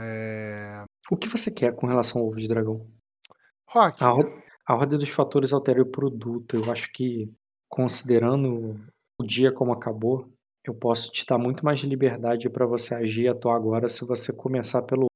É... O que você quer com relação ao ovo de dragão? Rock. A, ro a roda dos fatores altera o produto. Eu acho que, considerando o dia como acabou, eu posso te dar muito mais liberdade para você agir e atuar agora se você começar pelo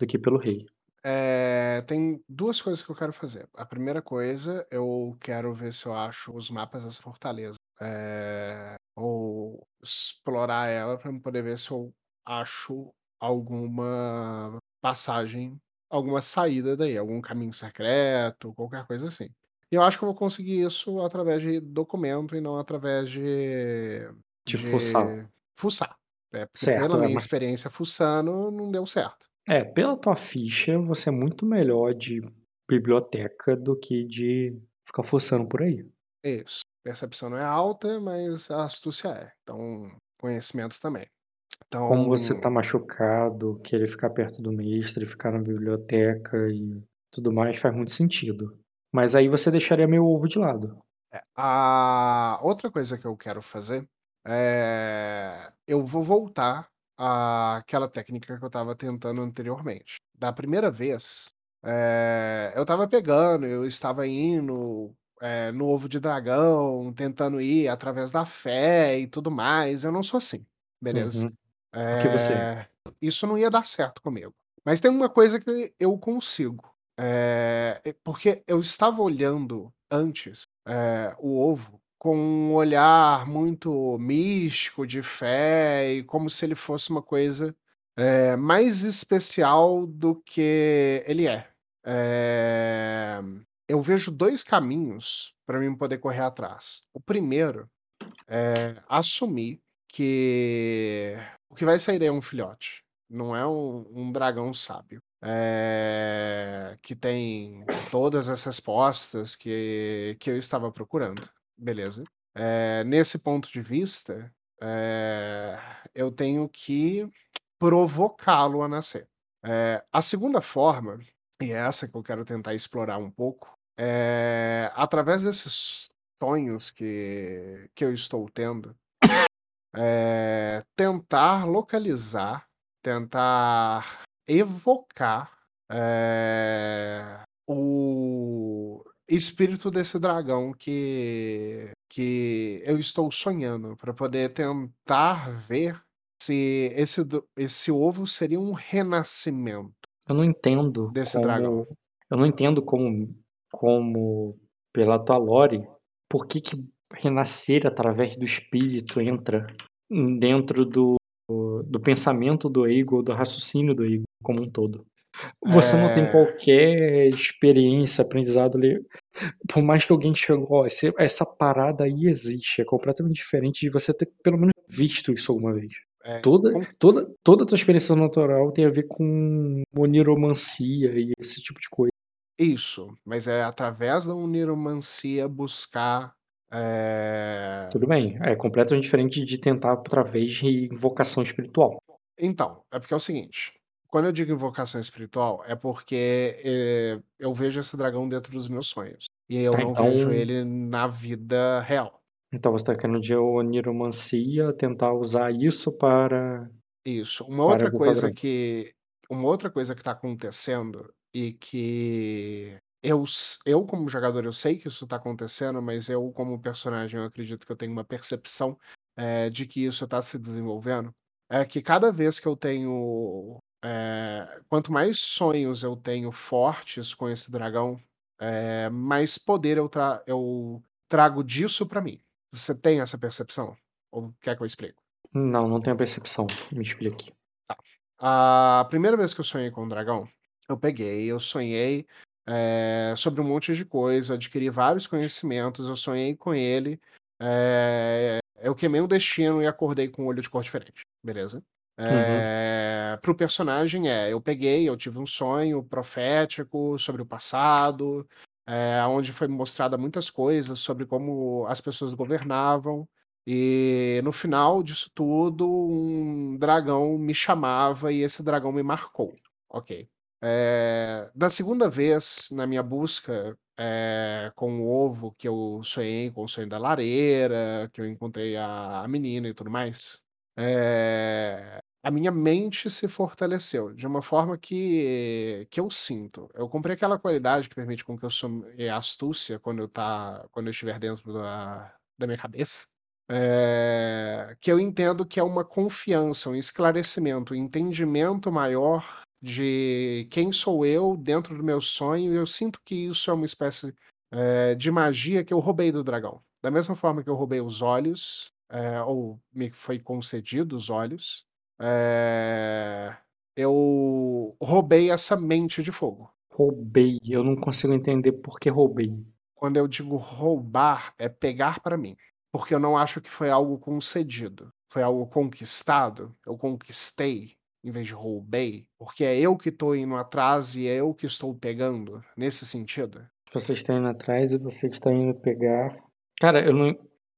do que pelo rei. É, tem duas coisas que eu quero fazer. A primeira coisa, eu quero ver se eu acho os mapas das fortalezas. É, ou explorar ela para poder ver se eu acho alguma passagem, alguma saída daí, algum caminho secreto, qualquer coisa assim. E eu acho que eu vou conseguir isso através de documento e não através de. De fuçar. fuçar. É, porque Certo, pela é, minha mas- experiência fuçando, não deu certo. É, pela tua ficha, você é muito melhor de biblioteca do que de ficar forçando por aí. Isso. Percepção não é alta, mas a astúcia é. Então, conhecimento também. Então, Como você tá machucado, querer ficar perto do mestre, ficar na biblioteca e tudo mais, faz muito sentido. Mas aí você deixaria meu ovo de lado. É, a outra coisa que eu quero fazer é. Eu vou voltar àquela técnica que eu estava tentando anteriormente. Da primeira vez, é, eu estava pegando, eu estava indo é, no ovo de dragão, tentando ir através da fé e tudo mais. Eu não sou assim, beleza? Uhum. Porque você é. É, Isso não ia dar certo comigo. Mas tem uma coisa que eu consigo. É, é porque eu estava olhando antes é, o ovo com um olhar muito místico, de fé, e como se ele fosse uma coisa é, mais especial do que ele é. É, Eu vejo dois caminhos para mim poder correr atrás. O primeiro é assumir que o que vai sair daí é um filhote, não é um, um dragão sábio. é, que tem todas as respostas que, que eu estava procurando. Beleza. É, nesse ponto de vista, é, eu tenho que provocá-lo a nascer. É, a segunda forma, e é essa que eu quero tentar explorar um pouco, é através desses sonhos que, que eu estou tendo, é, tentar localizar, tentar evocar é, o espírito desse dragão que, que eu estou sonhando, para poder tentar ver se esse, esse ovo seria um renascimento. Eu não entendo Desse como. dragão. Eu não entendo como, como pela tua lore, por que, que renascer através do espírito entra dentro do, do pensamento do Ego, do raciocínio do Ego como um todo. Você não tem É. qualquer experiência, aprendizado ali. Por mais que alguém chegou, ó, esse- essa parada aí existe, é completamente diferente de você ter pelo menos visto isso alguma vez. É, Toda, com- toda, toda a tua experiência natural tem a ver com oniromancia e esse tipo de coisa. Isso, mas é através da uniromancia buscar. É, Tudo bem, é completamente diferente de tentar através de invocação espiritual. Então, é porque é o seguinte: quando eu digo invocação espiritual, é porque é, eu vejo esse dragão dentro dos meus sonhos. E eu Tá, não então- vejo ele na vida real. Então você está querendo de oniromancia tentar usar isso para. Isso. Uma Para outra coisa dragão. que. Uma outra coisa que tá acontecendo e que eu, eu como jogador, eu sei que isso tá acontecendo, mas eu, como personagem, eu acredito que eu tenho uma percepção é, de que isso tá se desenvolvendo. É que cada vez que eu tenho. é, quanto mais sonhos eu tenho fortes com esse dragão, é, mais poder eu, tra eu trago disso pra mim. Você tem essa percepção? Ou quer que eu explique? Não, não tenho percepção. Me explique. A primeira vez que eu sonhei com um dragão, eu peguei, eu sonhei eh, sobre um monte de coisa, adquiri vários conhecimentos, eu sonhei com ele, eh, eu queimei um destino e acordei com um olho de cor diferente, beleza? Eh, Pro personagem é, eu peguei, eu tive um sonho profético sobre o passado, eh, onde foi mostrada muitas coisas sobre como as pessoas governavam. E no final disso tudo, um dragão me chamava e esse dragão me marcou. Ok. É, da segunda vez, na minha busca é, com o ovo, que eu sonhei com o sonho da lareira, que eu encontrei a, a menina e tudo mais, é, a minha mente se fortaleceu de uma forma que, que eu sinto. Eu comprei aquela qualidade que permite com que eu sou astúcia quando eu tá, quando eu estiver dentro da, da minha cabeça. É, que eu entendo que é uma confiança, um esclarecimento, um entendimento maior de quem sou eu dentro do meu sonho. E eu sinto que isso é uma espécie é, de magia que eu roubei do dragão. Da mesma forma que eu roubei os olhos, é, ou me foi concedido os olhos, é, eu roubei essa mente de fogo. Roubei. Eu não consigo entender por que roubei. Quando eu digo roubar, é pegar para mim. Porque eu não acho que foi algo concedido. Foi algo conquistado. Eu conquistei em vez de roubei. Porque é eu que estou indo atrás e é eu que estou pegando. Nesse sentido. Você está indo atrás e você está indo pegar. Cara, eu não.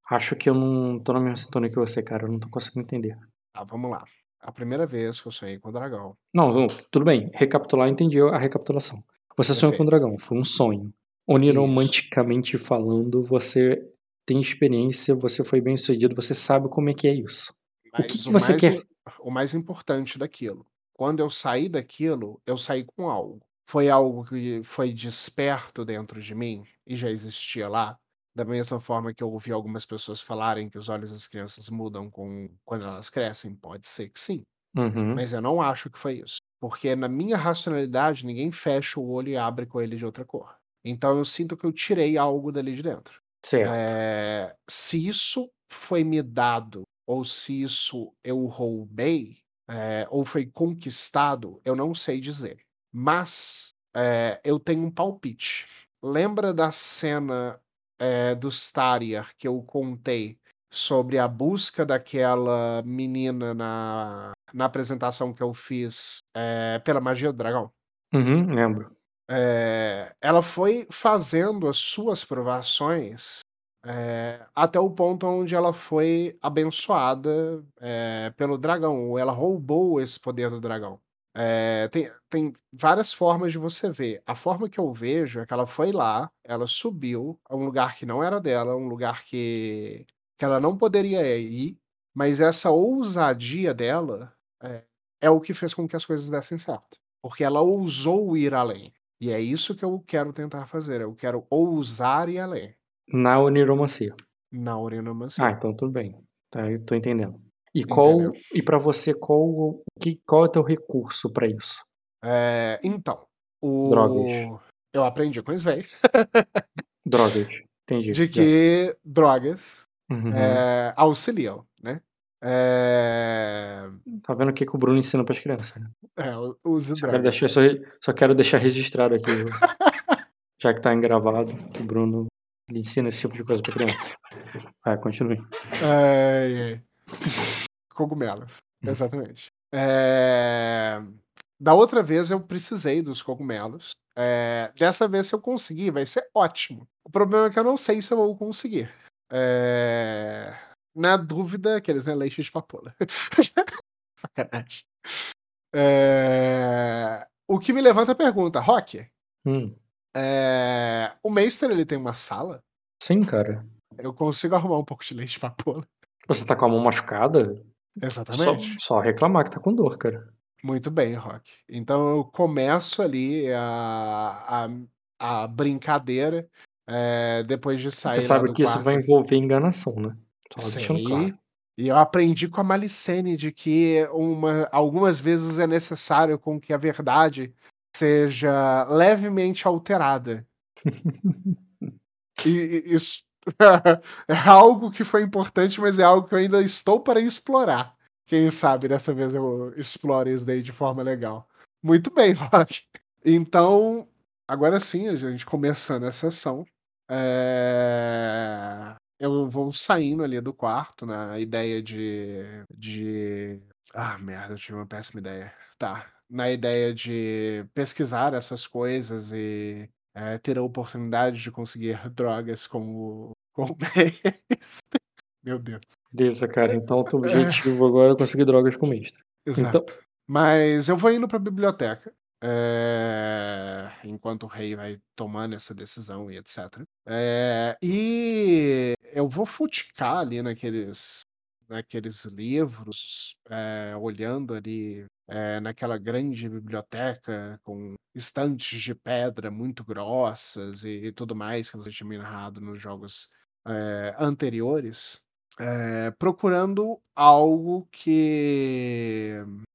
Acho que eu não tô na mesma sintonia que você, cara. Eu não tô conseguindo entender. Tá, vamos lá. A primeira vez que eu sonhei com o dragão. Não, tudo bem. Recapitular, entendi a recapitulação. Você sonhou com o dragão, foi um sonho. Oniromanticamente falando, você tem experiência, você foi bem sucedido, você sabe como é que é isso. o que, que você quer? O mais importante daquilo. Quando eu saí daquilo, eu saí com algo. Foi algo que foi desperto dentro de mim e já existia lá. Da mesma forma que eu ouvi algumas pessoas falarem que os olhos das crianças mudam com, quando elas crescem, pode ser que sim. Uhum. Mas eu não acho que foi isso. Porque na minha racionalidade, ninguém fecha o olho e abre com ele de outra cor. Então eu sinto que eu tirei algo dali de dentro. Certo. É, se isso foi me dado, ou se isso eu roubei, é, ou foi conquistado, eu não sei dizer. Mas é, eu tenho um palpite. Lembra da cena é, do Starier que eu contei sobre a busca daquela menina na, na apresentação que eu fiz é, pela magia do dragão. Uhum, lembro. É, ela foi fazendo as suas provações é, até o ponto onde ela foi abençoada é, pelo dragão, ou ela roubou esse poder do dragão. É, tem, tem várias formas de você ver. A forma que eu vejo é que ela foi lá, ela subiu a um lugar que não era dela, um lugar que, que ela não poderia ir, mas essa ousadia dela é, é o que fez com que as coisas dessem certo. Porque ela ousou ir além. E é isso que eu quero tentar fazer. Eu quero ousar ir além. Na oniromancia. Na oniromancia. Ah, então tudo bem. Tá, eu tô entendendo. E qual Entendeu? e para você qual que qual é o teu recurso para isso? É, então, o Drogas. eu aprendi com o Svei Drogas. Entendi. de que drogas Uhum. é, auxiliam, né? É, Tá vendo o que, que o Bruno ensina pras crianças? Né? é, use Só, quero drogas. deixar, só, só quero deixar registrado aqui, já que tá gravado, que o Bruno ele ensina esse tipo de coisa pra criança. Vai, continue. Ai. Cogumelos, exatamente. É, Da outra vez eu precisei dos cogumelos. É, Dessa vez, se eu conseguir, vai ser ótimo. O problema é que eu não sei se eu vou conseguir. É, Na dúvida, aqueles né, leite de papoula. Sacanagem. É, O que me levanta a pergunta, Rock, Hum. É, o Meister ele tem uma sala? Sim, cara. Eu consigo arrumar um pouco de leite de papoula? Você tá com a mão machucada? Só, Exatamente. só reclamar que tá com dor, cara. Muito bem, Rock. Então eu começo ali a, a, a brincadeira é, depois de sair Você sabe que isso quarto. vai envolver enganação, né? Só deixando Sei. claro. E eu aprendi com a Malicene de que uma, algumas vezes é necessário com que a verdade seja levemente alterada. E, e isso é algo que foi importante, mas é algo que eu ainda estou para explorar. Quem sabe dessa vez eu explore isso daí de forma legal. Muito bem, Rock. Então, agora sim, a gente começando a sessão. é, Eu vou saindo ali do quarto na ideia de. de. Ah, merda, eu tive uma péssima ideia. Tá. Na ideia de pesquisar essas coisas e é, ter a oportunidade de conseguir drogas como, mês. Meu Deus. Beleza, cara. Então, o teu objetivo agora é conseguir drogas com mestre. Exato. Então, Mas eu vou indo pra biblioteca. é, enquanto o rei vai tomando essa decisão e etc. É, e eu vou futicar ali naqueles naqueles livros, é, olhando ali é, naquela grande biblioteca com estantes de pedra muito grossas e, e tudo mais que você tinha narrado nos jogos é, anteriores, procurando algo que.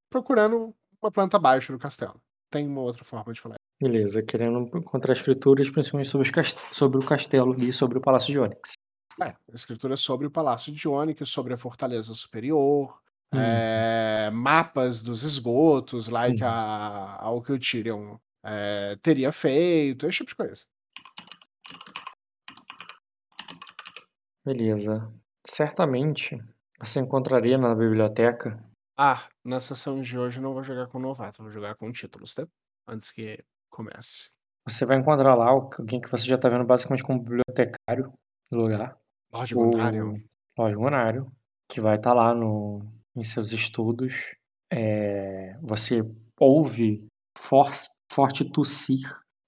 procurando uma planta baixa do castelo. Tem uma outra forma de falar. Beleza, querendo encontrar escrituras, principalmente sobre, sobre o castelo e sobre o Palácio de Onyx. É, escrituras sobre o Palácio de Onyx, sobre a Fortaleza Superior, hum. é, mapas dos esgotos, like hum. a, ao que o Tyrion é, teria feito, esse tipo de coisa. Beleza. Certamente você encontraria na biblioteca. Ah, na sessão de hoje não vou jogar com novato, vou jogar com títulos, tá? Antes que comece. Você vai encontrar lá alguém que você já tá vendo basicamente como bibliotecário do lugar. Lorde Gonário. Lorde que vai estar tá lá no, em seus estudos. É, você ouve for, forte tossir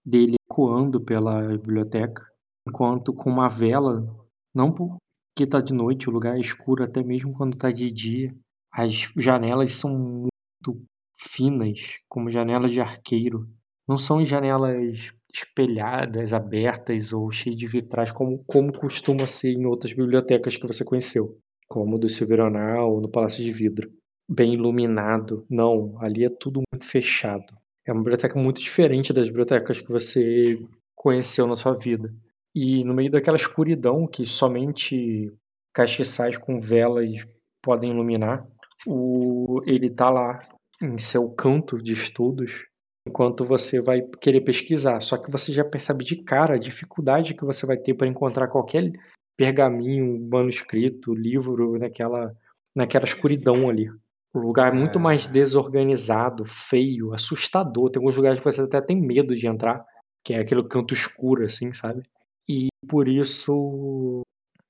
dele ecoando pela biblioteca, enquanto com uma vela, não porque tá de noite, o lugar é escuro até mesmo quando tá de dia, as janelas são muito finas, como janelas de arqueiro. Não são janelas espelhadas, abertas ou cheias de vitrais, como, como costuma ser em outras bibliotecas que você conheceu, como do Silveronal ou no Palácio de Vidro. Bem iluminado. Não, ali é tudo muito fechado. É uma biblioteca muito diferente das bibliotecas que você conheceu na sua vida. E no meio daquela escuridão que somente castiçais com velas podem iluminar, o, ele está lá em seu canto de estudos, enquanto você vai querer pesquisar. Só que você já percebe de cara a dificuldade que você vai ter para encontrar qualquer pergaminho, manuscrito, livro naquela, naquela escuridão ali. O lugar é muito mais desorganizado, feio, assustador. Tem alguns lugares que você até tem medo de entrar, que é aquele canto escuro, assim, sabe? E por isso.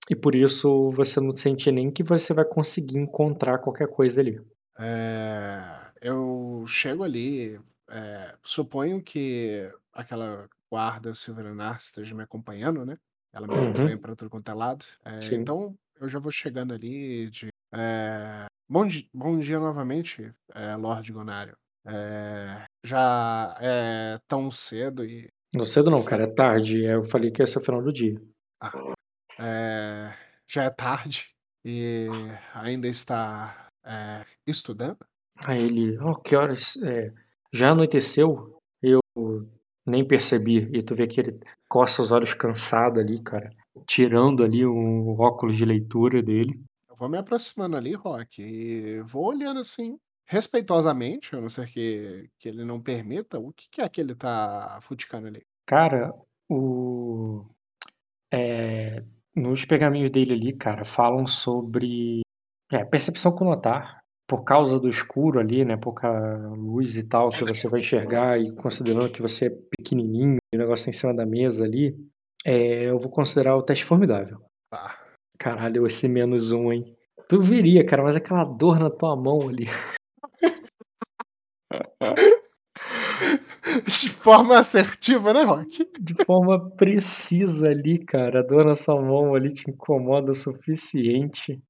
E por isso você não sente nem que você vai conseguir encontrar qualquer coisa ali. É, eu chego ali, é, suponho que aquela guarda Silveranar esteja me acompanhando, né? Ela me acompanha uhum. para tudo quanto é lado. É, então eu já vou chegando ali de. É, bom, di bom dia novamente, é, Lorde Gonário. É, já é tão cedo e. Não cedo não, cara, é tarde. Eu falei que ia ser o final do dia. Ah, é, já é tarde e ainda está estudando? Aí ele, oh, que horas? Já anoiteceu? Eu nem percebi. E tu vê que ele coça os olhos cansado ali, cara. Tirando ali um óculos de leitura dele. Eu vou me aproximando ali, Rock, e vou olhando assim, respeitosamente, a não ser que, que ele não permita, o que, que é que ele tá futicando ali? Cara, o. É, nos pergaminhos dele ali, cara, falam sobre é, percepção com notar por causa do escuro ali, né, pouca luz e tal, que você vai enxergar e considerando que você é pequenininho e o negócio tá em cima da mesa ali, é, eu vou considerar o teste formidável. Tá. Caralho, esse menos um, hein? Tu viria, cara, mas aquela dor na tua mão ali. De forma assertiva, né, Rock? De forma precisa ali, cara. A dor na sua mão ali te incomoda o suficiente.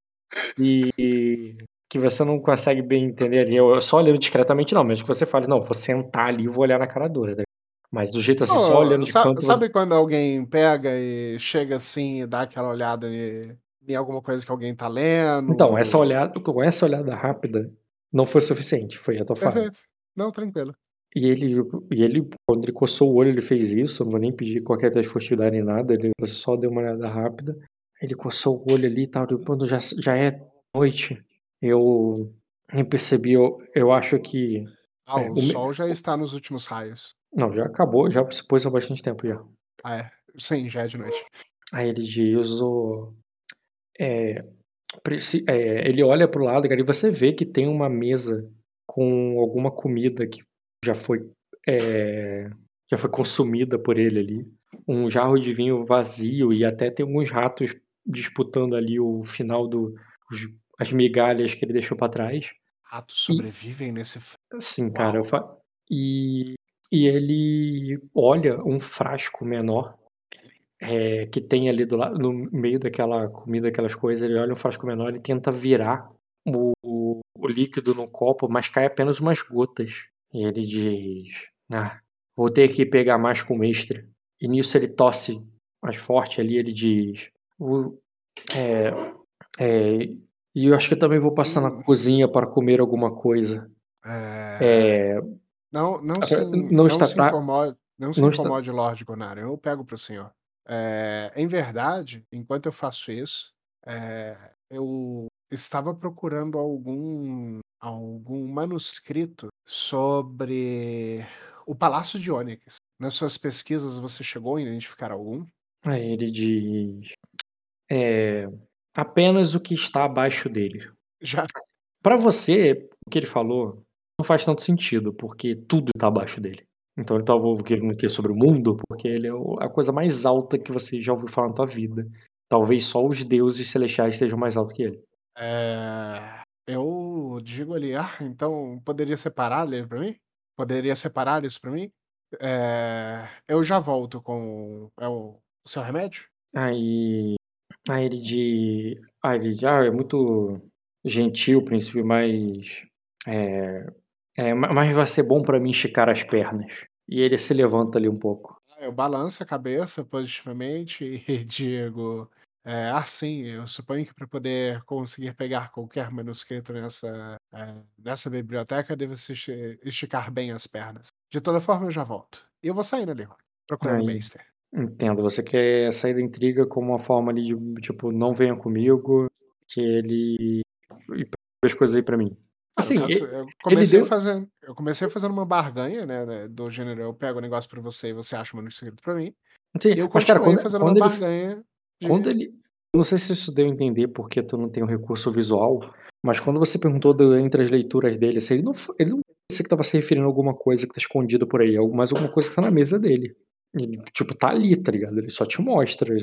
E que você não consegue bem entender ali. Eu, só olhando discretamente, não, mesmo que você fale, não, vou sentar ali e vou olhar na cara dura. Tá? Mas do jeito assim, oh, só olhando de sabe, canto. Sabe quando alguém pega e chega assim e dá aquela olhada em, em alguma coisa que alguém tá lendo? Então, essa olhada, com essa olhada rápida, não foi suficiente, foi a tua Perfeito. Não, tranquilo. E ele, e ele, quando ele coçou o olho, ele fez isso. Não vou nem pedir qualquer teste de furtividade nem nada. Ele só deu uma olhada rápida. Ele coçou o olho ali e tal. Quando já, já é noite, eu nem percebi, eu, eu acho que. Ah, é, o, o sol me... já está nos últimos raios. Não, já acabou, já se pôs há bastante tempo já. Ah, é. Sim, já é de noite. Aí ele diz o. É, é, ele olha pro lado, cara, e você vê que tem uma mesa com alguma comida que já foi. É, já foi consumida por ele ali. Um jarro de vinho vazio e até tem alguns ratos disputando ali o final do. Os as migalhas que ele deixou para trás. Ratos sobrevivem e, nesse. Sim, Uau. cara. Fa... E, e ele olha um frasco menor é, que tem ali do lado, no meio daquela comida, aquelas coisas, ele olha um frasco menor e tenta virar o, o, o líquido no copo, mas cai apenas umas gotas. E ele diz: Ah, vou ter que pegar mais com mestre. E nisso ele tosse mais forte ali, ele diz: o, é, é, E eu acho que eu também vou passar na cozinha para comer alguma coisa. É, É, Não, não, se, não não está se incomode, não se não está- incomode, Lorde Gonara. Eu pego pro senhor. É, em verdade, enquanto eu faço isso, é, eu estava procurando algum, algum manuscrito sobre o Palácio de Ônix. Nas suas pesquisas, você chegou a identificar algum? Aí ele diz: é, apenas o que está abaixo dele. Já Para você, o que ele falou não faz tanto sentido, porque tudo está abaixo dele. Então ele estava querendo o quê? sobre o mundo, porque ele é a coisa mais alta que você já ouviu falar na tua vida. Talvez só os deuses celestiais estejam mais altos que ele. É, eu digo ali, ah, então poderia separar ele para mim? Poderia separar isso para mim? É, eu já volto com é o, o seu remédio? Aí, aí ele de, aí ele de, ah, é muito gentil, príncipe, mas é, é, ma- mas vai ser bom para mim esticar as pernas. E ele se levanta ali um pouco. Eu balanço a cabeça positivamente e digo, é, ah, sim, eu suponho que para poder conseguir pegar qualquer manuscrito nessa, é, nessa biblioteca, devo esticar bem as pernas. De toda forma, eu já volto. E eu vou saindo ali, procurando o. Meister. Entendo, você quer sair da intriga como uma forma ali de, tipo, não venha comigo, que ele e pega as coisas aí pra mim. Ah, Assim, caso, e- eu comecei deu- fazendo, eu comecei fazendo uma barganha, né, né, do gênero, eu pego o negócio pra você e você acha o manuscrito pra mim. sim, E eu mas cara, quando, fazendo quando uma ele, barganha de... quando ele, eu não sei se isso deu a entender porque tu não tem um recurso visual, mas quando você perguntou do- entre as leituras dele, assim, ele não, ele não disse que tava se referindo a alguma coisa que tá escondida por aí, mas alguma coisa que tá na mesa dele. Tipo, tá ali, tá ligado? Ele só te mostra.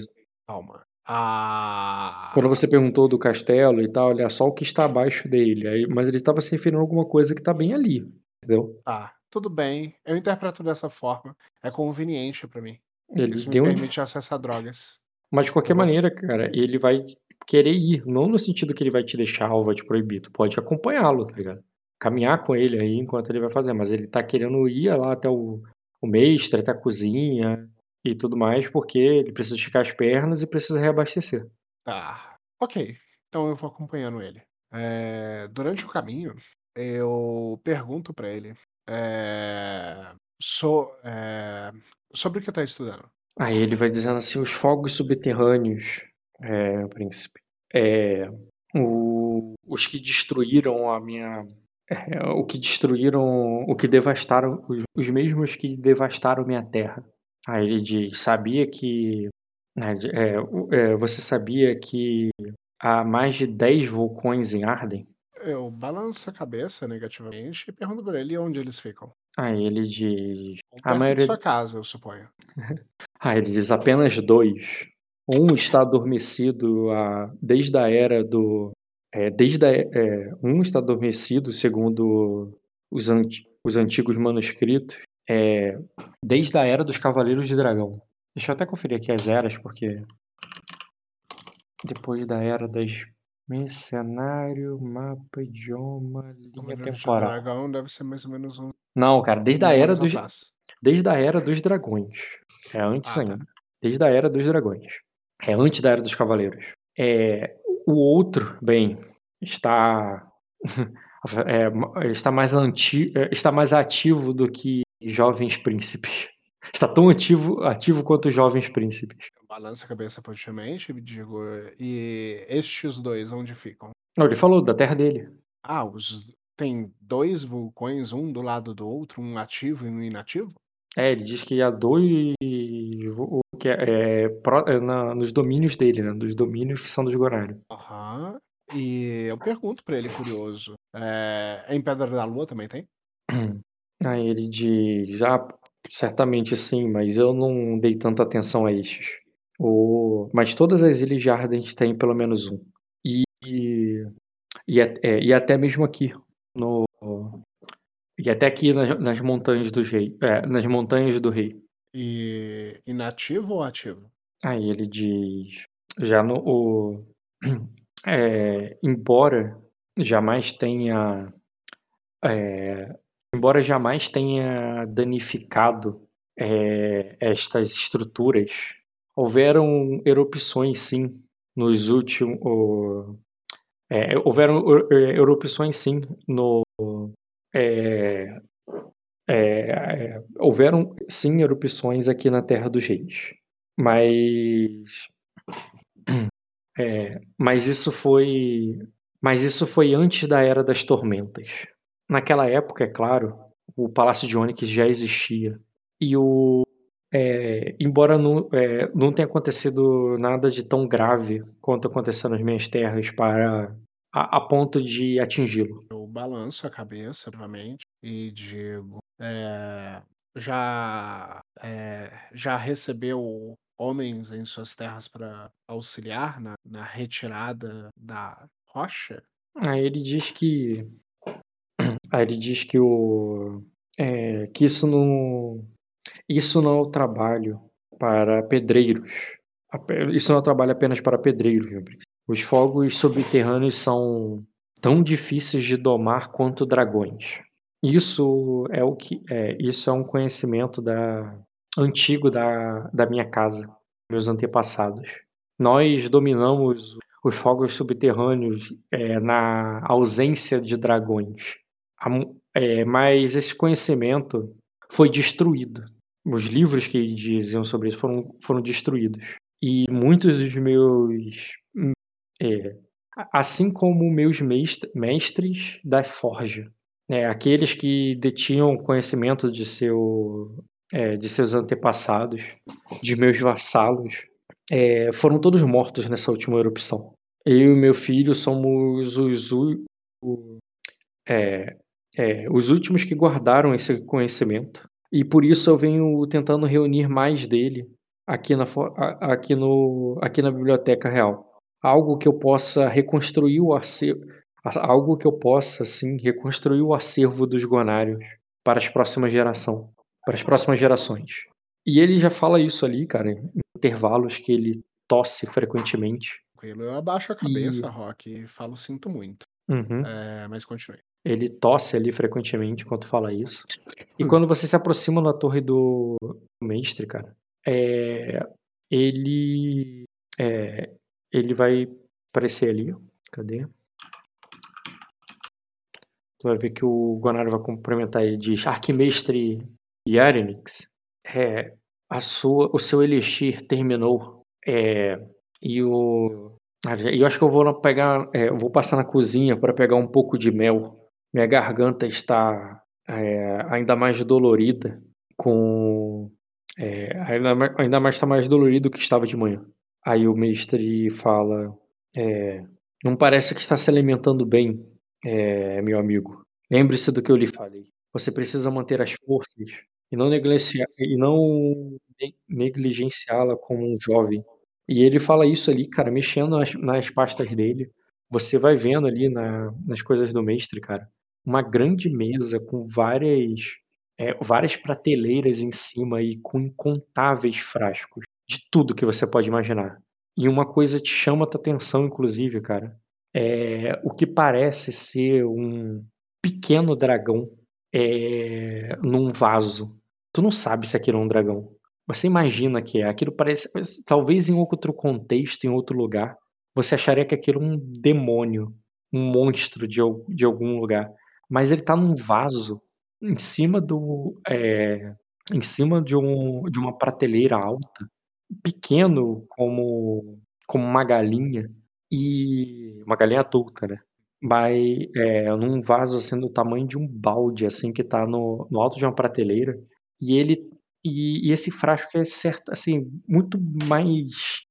Calma. Ah... Quando você perguntou do castelo e tal, ele é só o que está abaixo dele. Aí, mas ele estava se referindo a alguma coisa que tá bem ali, entendeu? Tá, tudo bem. Eu interpreto dessa forma. É conveniente pra mim. Ele Isso me deu um... permite acesso a drogas. Mas de qualquer vou- maneira, cara, ele vai querer ir. Não no sentido que ele vai te deixar ou vai te proibir. Tu pode acompanhá-lo, tá ligado? Caminhar com ele aí enquanto ele vai fazer. Mas ele tá querendo ir lá até o, o mestre, até a cozinha e tudo mais, porque ele precisa esticar as pernas e precisa reabastecer. Tá. Ok. Então eu vou acompanhando ele. É, Durante o caminho, eu pergunto pra ele é, so- é, sobre o que tá estudando. Aí ele vai dizendo assim, os fogos subterrâneos, é, príncipe, é, o- os que destruíram a minha, é, o que destruíram, o que devastaram, os, os mesmos que devastaram minha terra. Aí ele diz, sabia que, né, é, é, você sabia que há mais de 10 vulcões em Arden? Eu balanço a cabeça negativamente e pergunto pra ele onde eles ficam. Aí ele diz, a maioria, sua casa, eu suponho. Ah, ele diz apenas dois. Um está adormecido a- desde a era do. É, desde a, é, um está adormecido, segundo os, anti- os antigos manuscritos, é, desde a era dos Cavaleiros de Dragão. Deixa eu até conferir aqui as eras, porque. Depois da era das. Mercenário, mapa, idioma, linha Cavaleiro de temporal. dragão deve ser mais ou menos um Não, cara, desde a mil era dos. atrás. Desde a era dos dragões. É antes Ah, tá. ainda. Desde a era dos dragões. É antes da era dos cavaleiros. É, o outro, bem, está é, está mais anti, é, está mais ativo do que jovens príncipes. Está tão ativo, ativo quanto os jovens príncipes. Eu balanço a cabeça positivamente e digo, e estes dois onde ficam? Não, ele falou da terra dele. Ah, os... tem dois vulcões, um do lado do outro, um ativo e um inativo? É, ele diz que há dois que é, é, pró- é, na- nos domínios dele, né? Dos domínios que são dos Gorari. Aham. E eu pergunto pra ele, curioso, é, em Pedra da Lua também tem? Aí ele diz, ah, certamente sim, mas eu não dei tanta atenção a estes. O... Mas todas as ilhas de Arden têm pelo menos um. E, e, e, é, e até mesmo aqui, no, e até aqui nas, nas montanhas do rei, é, nas montanhas do rei. E inativo ou ativo? Aí ele diz, já no o eh, embora jamais tenha, eh, embora jamais tenha danificado, eh, estas estruturas, houveram erupções sim, nos último o eh, houveram er erupções sim, no eh eh, houveram sim erupções aqui na Terra dos Reis, mas eh, mas isso foi mas isso foi antes da Era das Tormentas. Naquela época, é claro, o Palácio de Ônix já existia, e o eh, embora não eh, não tenha acontecido nada de tão grave quanto aconteceu nas minhas terras para a a ponto de atingi-lo. Eu balanço a cabeça novamente e digo, eh, já, eh, já recebeu homens em suas terras para auxiliar na na retirada da rocha? Aí ele diz que aí ele diz que o eh, que isso não isso não é o trabalho para pedreiros, isso não é o trabalho apenas para pedreiros. Os fogos subterrâneos são tão difíceis de domar quanto dragões. Isso é o que é, isso é um conhecimento da antigo da da minha casa, meus antepassados. Nós dominamos os fogos subterrâneos, eh, na ausência de dragões. Eh, mas esse conhecimento foi destruído. Os livros que diziam sobre isso foram foram destruídos. E muitos dos meus, eh, assim como meus mest mestres da forja, né, aqueles que detinham conhecimento de seu eh, de seus antepassados, de meus vassalos, eh, foram todos mortos nessa última erupção. Eu e meu filho somos os eh eh, os últimos que guardaram esse conhecimento, e por isso eu venho tentando reunir mais dele aqui na aqui no aqui na biblioteca real. Algo que eu possa reconstruir o acer algo que eu possa, assim, reconstruir o acervo dos Gonários para as próximas geração para as próximas gerações. E ele já fala isso ali, cara, em intervalos que ele tosse frequentemente. Tranquilo, eu abaixo a E cabeça, Rock, e falo: "Sinto muito". Uhum. Eh, mas continue. Ele tosse ali frequentemente enquanto fala isso. E Hum. quando você se aproxima da torre do mestre, cara, eh, ele, eh, ele vai aparecer ali, cadê? Tu vai ver que o Gonário vai cumprimentar ele, diz: "Arquimestre Yarinyx, eh, a sua o seu elixir terminou, eh, e o e eu acho que eu vou pegar, eu vou passar na cozinha pra pegar um pouco de mel. Minha garganta está, eh, ainda mais dolorida com, eh, ainda mai ainda mais tá mais dolorido do que estava de manhã". Aí o mestre fala, eh: "Não parece que está se alimentando bem, eh, meu amigo. Lembre-se do que eu lhe falei, você precisa manter as forças e não negligenciá-la como um jovem". E ele fala isso ali, cara, mexendo nas nas pastas dele. Você vai vendo ali na nas coisas do mestre, cara, uma grande mesa com várias, eh, várias prateleiras em cima e com incontáveis frascos, de tudo que você pode imaginar. E uma coisa te chama a tua atenção inclusive, cara, eh, o que parece ser um pequeno dragão, eh, num vaso. Tu não sabe se aquilo é um dragão. Você imagina que é, aquilo parece talvez em outro contexto, em outro lugar, você acharia que aquilo é um demônio, um monstro de de algum lugar, mas ele tá num vaso, em cima do eh, em cima de um de uma prateleira alta, pequeno como como uma galinha, e uma galinha adulta, né. Mas, eh, num vaso, assim, do tamanho de um balde, assim, que tá no no alto de uma prateleira, e ele e e esse frasco é certo assim, muito mais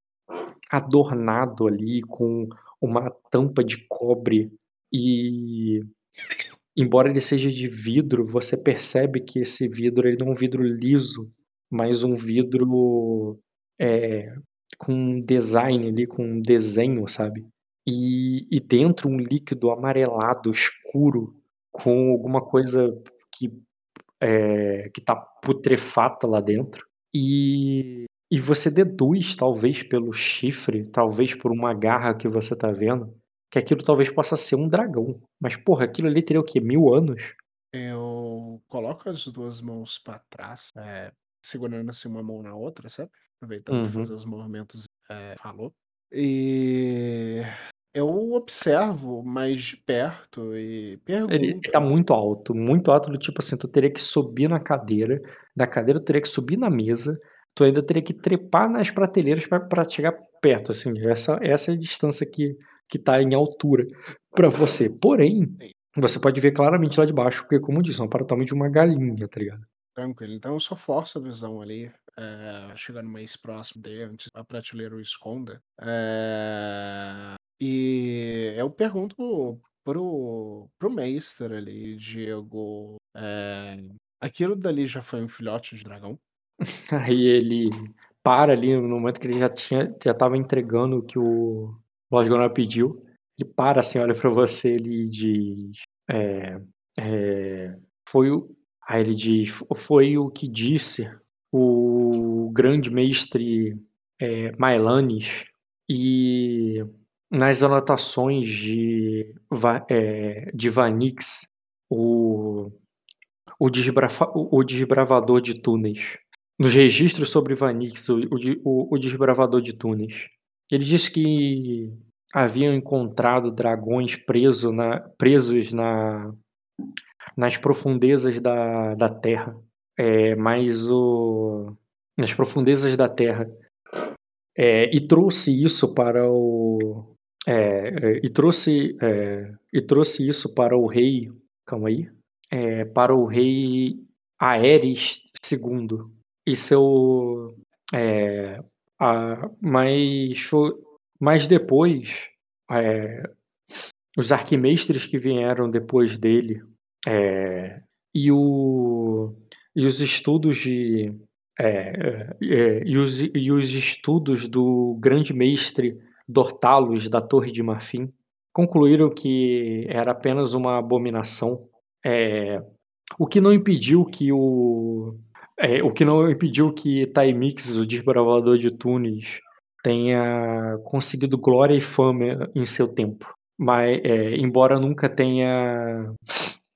adornado ali com uma tampa de cobre, e embora ele seja de vidro, você percebe que esse vidro, ele não é um vidro liso, mas um vidro, eh, com um design ali, com um desenho, sabe. E e dentro um líquido amarelado escuro, com alguma coisa que, eh, que tá putrefata lá dentro. E E você deduz, talvez pelo chifre, talvez por uma garra que você tá vendo, que aquilo talvez possa ser um dragão. Mas, porra, aquilo ali teria o quê? Mil anos? Eu coloco as duas mãos pra trás, é, segurando assim uma mão na outra, sabe? Aproveitando pra fazer Uhum. os movimentos é, falou. E eu observo mais de perto e Ele pergunto. tá muito alto, muito alto do tipo assim, tu teria que subir na cadeira, da cadeira tu teria que subir na mesa, tu ainda teria que trepar nas prateleiras pra pra chegar perto, assim, essa essa é a distância que que tá em altura pra você. Porém, Sim. você pode ver claramente lá de baixo, porque como eu disse, é um apartamento de uma galinha, tá ligado? Tranquilo. Então só forço a visão ali, eh, chegando mais próximo dele, antes a prateleira o esconda. Eh, e eu pergunto pro, pro Meister ali, Diego, eh, aquilo dali já foi um filhote de dragão? Aí ele para ali no momento que ele já tinha já estava entregando o que o Lord Gonor pediu. Ele para assim, olha pra você, ele diz, eh eh, foi o aí ele diz: "Fo foi o que disse o grande mestre, eh, Maelannis, e nas anotações de eh, de Vanix, o o o desbravador de túneis. Nos registros sobre Vanix, o o o desbravador de túneis. Ele disse que haviam encontrado dragões preso na presos na nas profundezas da da terra. Eh, mas o nas profundezas da terra. Eh, e trouxe isso para o eh eh, e trouxe, eh, e trouxe isso para o rei calma aí, eh, para o rei Aerys II. E seu a mas mas depois, os arquimestres que vieram depois dele, eh, e o e os estudos de eh eh, e os e os estudos do grande mestre Dortalos da Torre de Marfim, concluíram que era apenas uma abominação, eh, o que não impediu que o eh, o que não impediu que Taimix, o desbravador de túneis, tenha conseguido glória e fama em seu tempo. Mas, eh, embora nunca tenha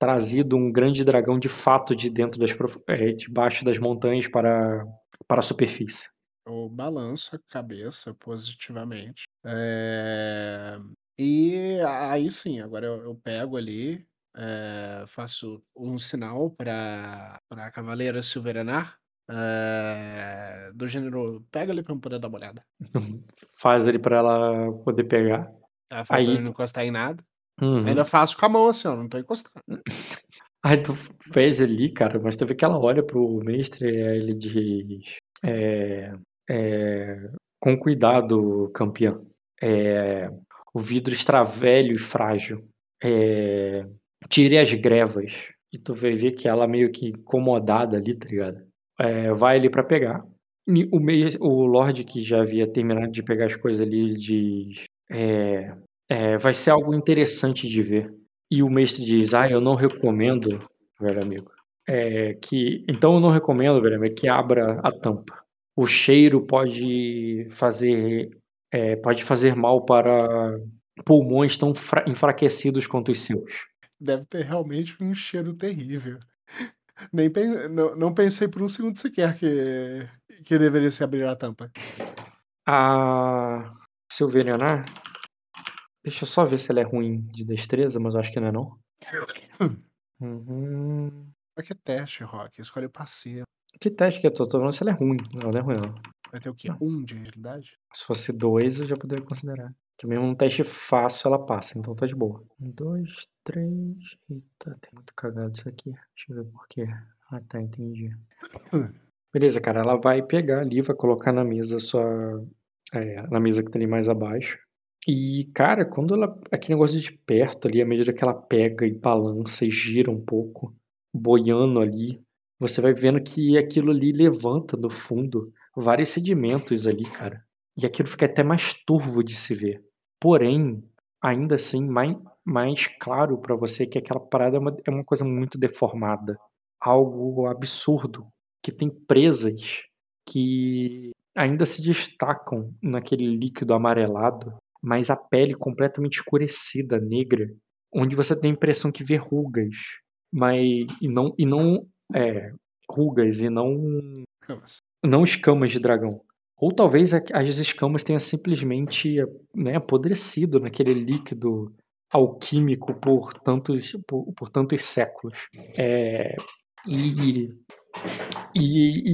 trazido um grande dragão de fato de dentro das profu eh, debaixo das montanhas para para a superfície. Eu balanço a cabeça positivamente. Eh, e aí sim, agora eu eu pego ali, eh, faço um sinal pra pra cavaleira Silveranar, eh, do gênero: "Pega ali pra eu poder dar uma olhada". Faz ali pra ela poder pegar. Ela fala pra Aí não encostar em nada. Ainda Uhum. faço com a mão assim, ó, não tô encostando. Aí tu fez ali, cara, mas tu vê que ela olha para o mestre, aí ele diz: "Eh eh, com cuidado, campeã. Eh, o vidro está velho e frágil. Eh, tire as grevas". E tu vai ver que ela meio que incomodada ali, tá ligado? Eh, vai ali pra pegar. E o o lord que já havia terminado de pegar as coisas ali, ele diz: "Eh eh, vai ser algo interessante de ver". E o mestre diz: "Ah, eu não recomendo, velho amigo, eh, que então eu não recomendo, velho amigo, que abra a tampa. O cheiro pode fazer, eh, pode fazer mal para pulmões tão fra enfraquecidos quanto os seus". Deve ter realmente um cheiro terrível. Nem não não pensei por um segundo sequer que que deveria se abrir a tampa. A Silverianar deixa eu só ver se ela é ruim de destreza, mas eu acho que não é não. Uhum. Pra que teste, Rock? Escolhe o. Que teste que é? Tô tô falando se ela é ruim. Não, ela é ruim não. Vai ter o quê? 1 de agilidade? Se fosse 2 eu já poderia considerar. Que mesmo um teste fácil ela passa, então tá de boa. 1, 2, 3. Eita, tem muito cagado isso aqui. Deixa eu ver por quê. Ah tá, entendi. Beleza, cara, ela vai pegar ali, vai colocar na mesa sua eh, na mesa que tá ali mais abaixo. E, cara, quando ela aquele negócio de perto ali, à medida que ela pega e balança e gira um pouco, boiando ali, você vai vendo que aquilo ali levanta do fundo vários sedimentos ali, cara. E aquilo fica até mais turvo de se ver. Porém, ainda assim, mai mais claro pra você que aquela parada é uma é uma coisa muito deformada. Algo absurdo, que tem presas que ainda se destacam naquele líquido amarelado, mas a pele completamente escurecida, negra, onde você tem a impressão que vê rugas, mas e não e não é, rugas e não não escamas de dragão. Ou talvez as escamas tenham simplesmente né, apodrecido naquele líquido alquímico por tantos, por, por tantos séculos. É, e, e, e,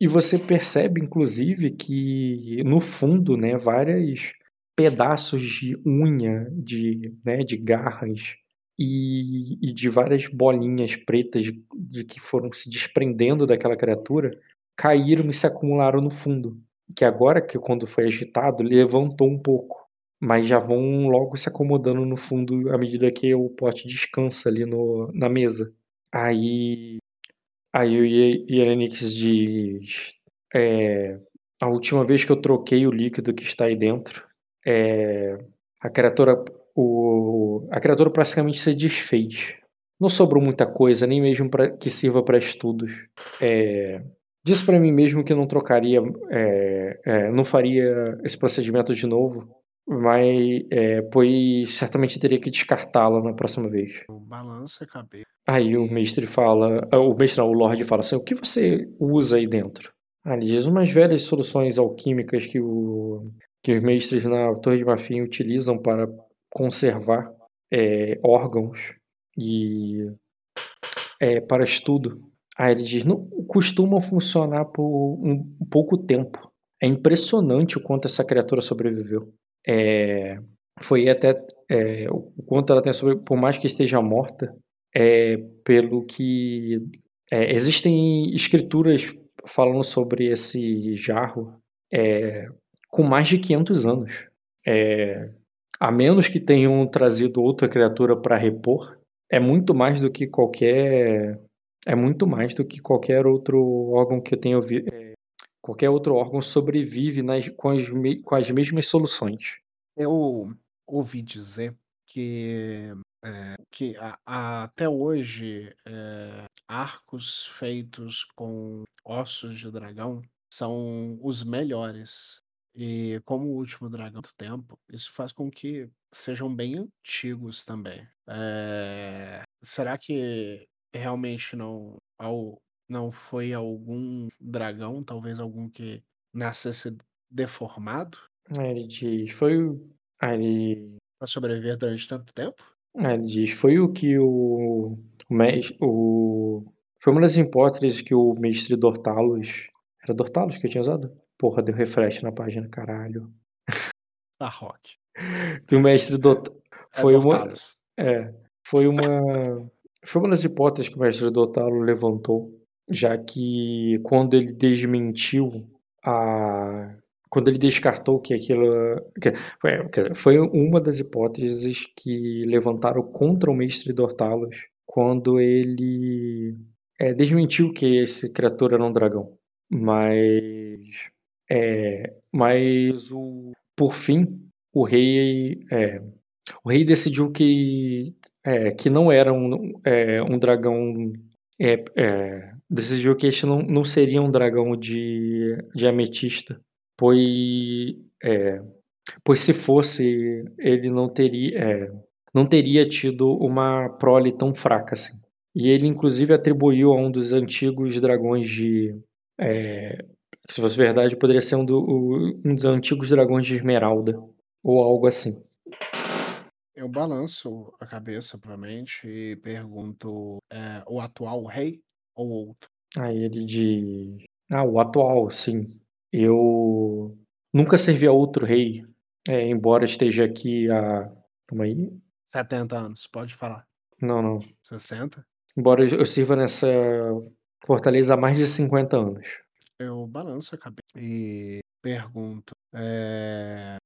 e, você percebe, inclusive, que no fundo, né, vários pedaços de unha, de, né, de garras e, e de várias bolinhas pretas de, de que foram se desprendendo daquela criatura caíram e se acumularam no fundo. Que agora, que quando foi agitado, levantou um pouco mas já vão logo se acomodando no fundo à medida que o pote descansa ali no, na mesa. Aí, aí o Irenix diz: é, A última vez que eu troquei o líquido que está aí dentro, é, a criatura o, a criatura praticamente se desfez. Não sobrou muita coisa, nem mesmo pra, que sirva para estudos. É, disse para mim mesmo que não trocaria, é, é, não faria esse procedimento de novo, mas, é, pois certamente teria que descartá-la na próxima vez. Balança a cabeça. Aí o mestre fala, ah, o mestre não, o Lorde fala assim, o que você usa aí dentro? Ah, ele diz umas velhas soluções alquímicas que, o, que os mestres na Torre de Marfim utilizam para conservar é, órgãos e é, para estudo. Aí ele diz, não costumam funcionar por um pouco tempo. É impressionante o quanto essa criatura sobreviveu é, foi até é, o quanto ela tem sobre, por mais que esteja morta, é, pelo que é, existem escrituras falando sobre esse jarro com mais de 500 anos. É, a menos que tenham trazido outra criatura para repor, é muito mais do que qualquer é muito mais do que qualquer outro órgão que eu tenha ouvido qualquer outro órgão sobrevive nas, com, as, com as mesmas soluções. Eu ouvi dizer que, é, que a, a, até hoje é, arcos feitos com ossos de dragão são os melhores. E como o último dragão do tempo, isso faz com que sejam bem antigos também. É, será que realmente não, ao, não foi algum dragão, talvez algum que nascesse deformado? ele diz, foi o. ele. Pra sobreviver durante tanto tempo? ele diz, foi o que o. O, mes, o foi uma das hipóteses que o mestre Dortalos. Era Dortalos que eu tinha usado? Porra, deu refresh na página, caralho. Da Rock. Do mestre Dort... É foi uma. É. Foi uma. Foi uma das hipóteses que o mestre Dortalo levantou já que quando ele desmentiu a quando ele descartou que aquilo que, foi uma das hipóteses que levantaram contra o mestre Dortalos quando ele é, desmentiu que esse criatura era um dragão mas é, mas o por fim o rei é, o rei decidiu que é, que não era um, é, um dragão é, é, decidiu que este não, não seria um dragão de, de ametista, pois, pois se fosse, ele não teria, não teria tido uma prole tão fraca assim. E ele, inclusive, atribuiu a um dos antigos dragões de. É, se fosse verdade, poderia ser um, do, um dos antigos dragões de Esmeralda, ou algo assim. Eu balanço a cabeça pra mente e pergunto: é, o atual rei ou outro? Aí ele diz: Ah, o atual, sim. Eu nunca servi a outro rei, é, embora esteja aqui há. Calma aí. 70 anos, pode falar. Não, não. 60? Embora eu sirva nessa fortaleza há mais de 50 anos. Eu balanço a cabeça e pergunto: é,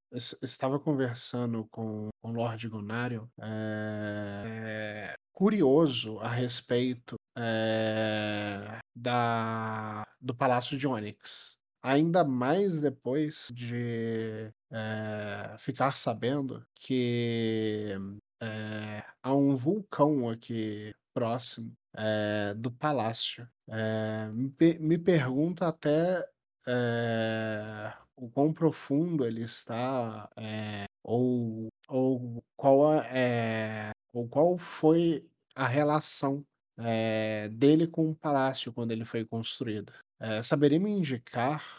estava conversando com, o Lord Gunário, é, curioso a respeito é, da, do Palácio de Onyx. Ainda mais depois de é, ficar sabendo que é, há um vulcão aqui próximo é, do palácio. É, me, me pergunta até é, o quão profundo ele está, é, ou, ou, qual é, ou qual foi a relação é, dele com o palácio quando ele foi construído. Saberia me indicar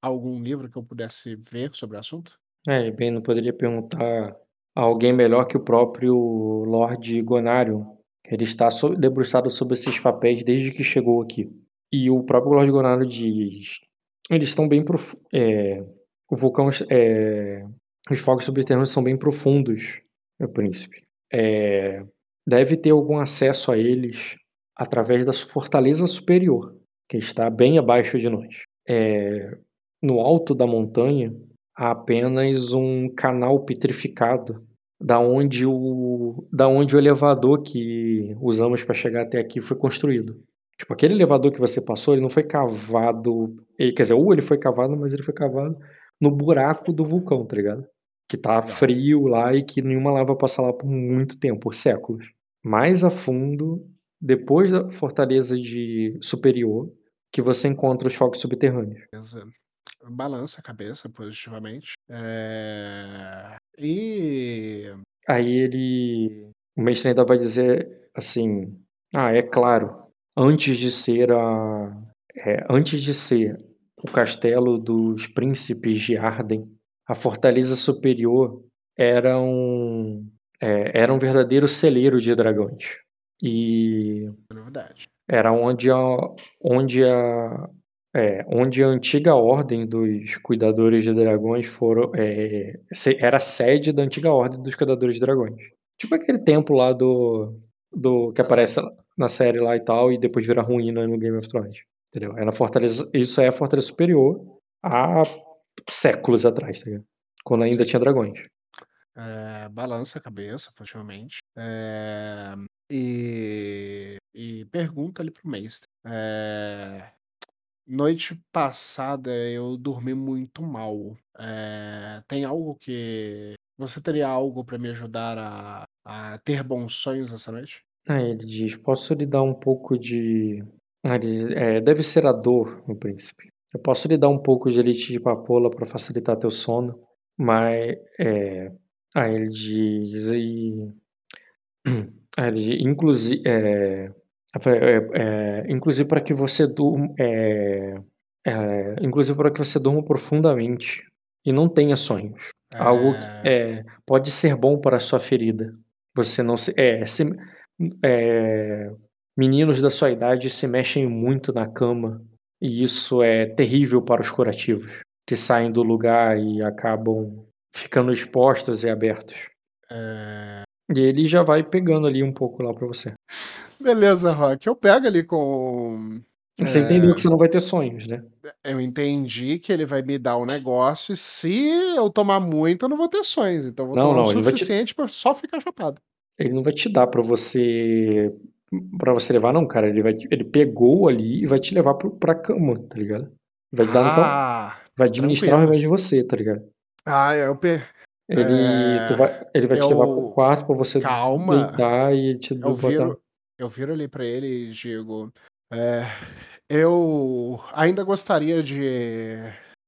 algum livro que eu pudesse ver sobre o assunto? É, bem, não poderia perguntar alguém melhor que o próprio Lord Gonarion. Ele está debruçado sobre esses papéis desde que chegou aqui. E o próprio Lord Gonarion diz: eles estão bem profundos. É, o vulcão, é, os fogos subterrâneos são bem profundos, meu príncipe. É, deve ter algum acesso a eles através da fortaleza superior, que está bem abaixo de nós. É, no alto da montanha há apenas um canal petrificado, da onde o, da onde o elevador que usamos para chegar até aqui foi construído. Tipo, aquele elevador que você passou, ele não foi cavado. Ele, quer dizer, ou ele foi cavado, mas ele foi cavado no buraco do vulcão, tá ligado? Que tá frio lá e que nenhuma lava passa lá por muito tempo, por séculos. Mais a fundo, depois da fortaleza de superior, que você encontra os fogos subterrâneos. Beleza balança a cabeça positivamente. É... E. Aí ele. O mestre ainda vai dizer assim: Ah, é claro, antes de ser a. É, antes de ser o castelo dos príncipes de Arden, a fortaleza superior era um, é, era um verdadeiro celeiro de dragões. E. É verdade. Era onde a, onde a, é, onde a antiga ordem dos cuidadores de dragões foram, é, era sede da antiga ordem dos cuidadores de dragões. Tipo aquele templo lá do, do que aparece na série lá e tal, e depois vira ruína no Game of Thrones. Entendeu? É na fortaleza, isso é a fortaleza superior há séculos atrás, tá ligado? Quando ainda Sim. tinha dragões. É, balança a cabeça, possivelmente. É, e, e pergunta ali pro mestre. É, Noite passada eu dormi muito mal. Eh, tem algo que você teria algo para me ajudar a a ter bons sonhos essa noite? Ah, ele diz: "Posso lhe dar um pouco de" ah, ele é, "Deve ser a dor, meu príncipe. Eu posso lhe dar um pouco de leite de papoula para facilitar teu sono, mas, eh" aí ele diz e aí ele inclusi eh é, é, inclusive para que você durma, é, é, inclusive para que você durma profundamente e não tenha sonhos. É... Algo que é, pode ser bom para a sua ferida. Você não se, é, se é, meninos da sua idade se mexem muito na cama e isso é terrível para os curativos que saem do lugar e acabam ficando expostos e abertos. É... E ele já vai pegando ali um pouco lá para você. Beleza, Rock. Eu pego ali com. Você é... entendeu que você não vai ter sonhos, né? Eu entendi que ele vai me dar um negócio e se eu tomar muito, eu não vou ter sonhos. Então eu vou não, tomar não, o suficiente te... pra só ficar chapado. Ele não vai te dar pra você. para você levar, não, cara. Ele, vai... ele pegou ali e vai te levar pro... pra cama, tá ligado? Vai dar ah, Vai administrar tranquilo. o remédio de você, tá ligado? Ah, eu, pe... Ele, é... vai, ele vai eu... te levar pro quarto pra você Calma. deitar e te eu viro, eu viro ali para ele e digo: é, eu ainda gostaria de,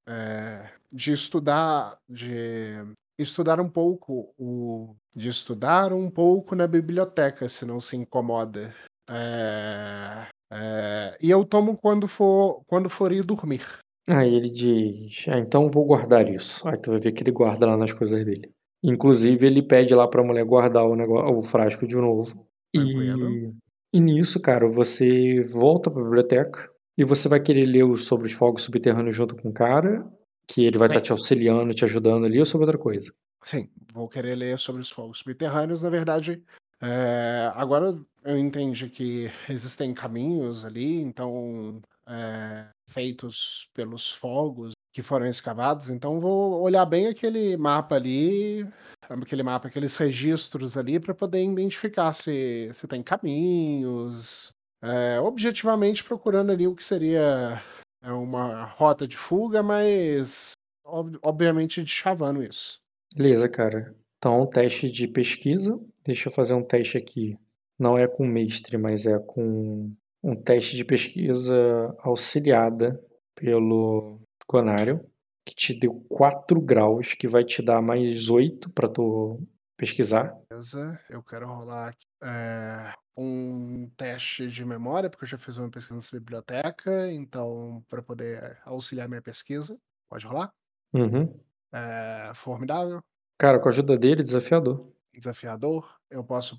é, de estudar, de estudar um pouco o, de estudar um pouco na biblioteca, se não se incomoda. É, é, e eu tomo quando for quando for ir dormir. Aí ele diz: ah, então vou guardar isso. Aí tu vai ver que ele guarda lá nas coisas dele. Inclusive, ele pede lá pra mulher guardar o, negócio, o frasco de novo. E, e nisso, cara, você volta pra biblioteca e você vai querer ler sobre os fogos subterrâneos junto com o cara, que ele vai estar tá te auxiliando, te ajudando ali, ou sobre outra coisa? Sim, vou querer ler sobre os fogos subterrâneos. Na verdade, é, agora eu entendi que existem caminhos ali, então é, feitos pelos fogos que foram escavados. Então vou olhar bem aquele mapa ali, aquele mapa, aqueles registros ali para poder identificar se, se tem caminhos, é, objetivamente procurando ali o que seria é, uma rota de fuga, mas ob obviamente chavando isso. Beleza, cara. Então, teste de pesquisa. Deixa eu fazer um teste aqui. Não é com mestre, mas é com um teste de pesquisa auxiliada pelo Gonário, que te deu 4 graus, que vai te dar mais 8 pra tu pesquisar. Beleza, eu quero rolar aqui, eh, um teste de memória, porque eu já fiz uma pesquisa nessa biblioteca, então para poder auxiliar minha pesquisa. Pode rolar? Uhum. Eh, formidável. Cara, com a ajuda dele, desafiador. Desafiador. Eu posso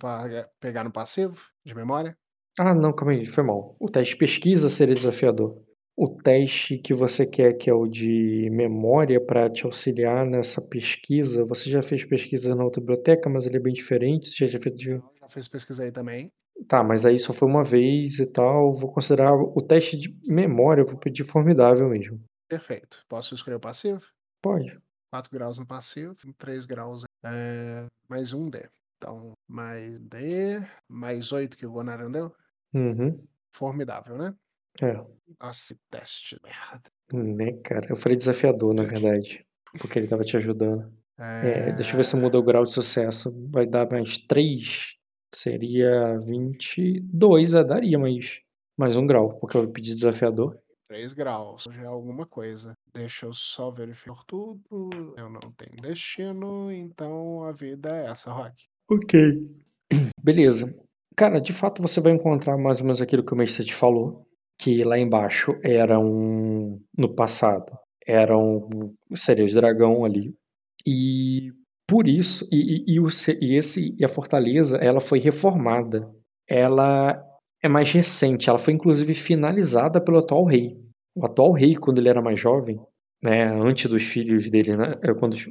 pegar no passivo de memória? Ah, não, calma aí, foi mal. O teste de pesquisa seria desafiador. O teste que você quer, que é o de memória pra te auxiliar nessa pesquisa, você já fez pesquisa na outra biblioteca, mas ele é bem diferente, você já de Já fiz pesquisa aí também. Tá, mas aí só foi uma vez e tal, vou considerar o teste de memória, vou pedir formidável mesmo. Perfeito. Posso escolher o passivo? Pode. 4 graus no passivo, 3 graus, eh, mais 1 D. Então, mais D, mais 8 que o Gonário deu? Uhum. Formidável, né? É. Nossa, teste de merda. Né, cara, eu falei desafiador, na verdade, porque ele estava te ajudando. Eh, deixa eu ver se muda o grau de sucesso, vai dar mais 3? Seria 22, é, daria mais mais 1 grau, porque eu pedi desafiador. 3 graus, já é alguma coisa. Deixa eu só verificar tudo. Eu não tenho destino, então a vida é essa, Rock. Ok. Beleza. Cara, de fato você vai encontrar mais ou menos aquilo que o mestre te falou, que lá embaixo era um no passado, eram sereios dragão ali, e por isso e e e o e esse e a fortaleza, ela foi reformada. Ela é mais recente, ela foi inclusive finalizada pelo atual rei. O atual rei, quando ele era mais jovem, né, antes dos filhos dele, né, eh, quando os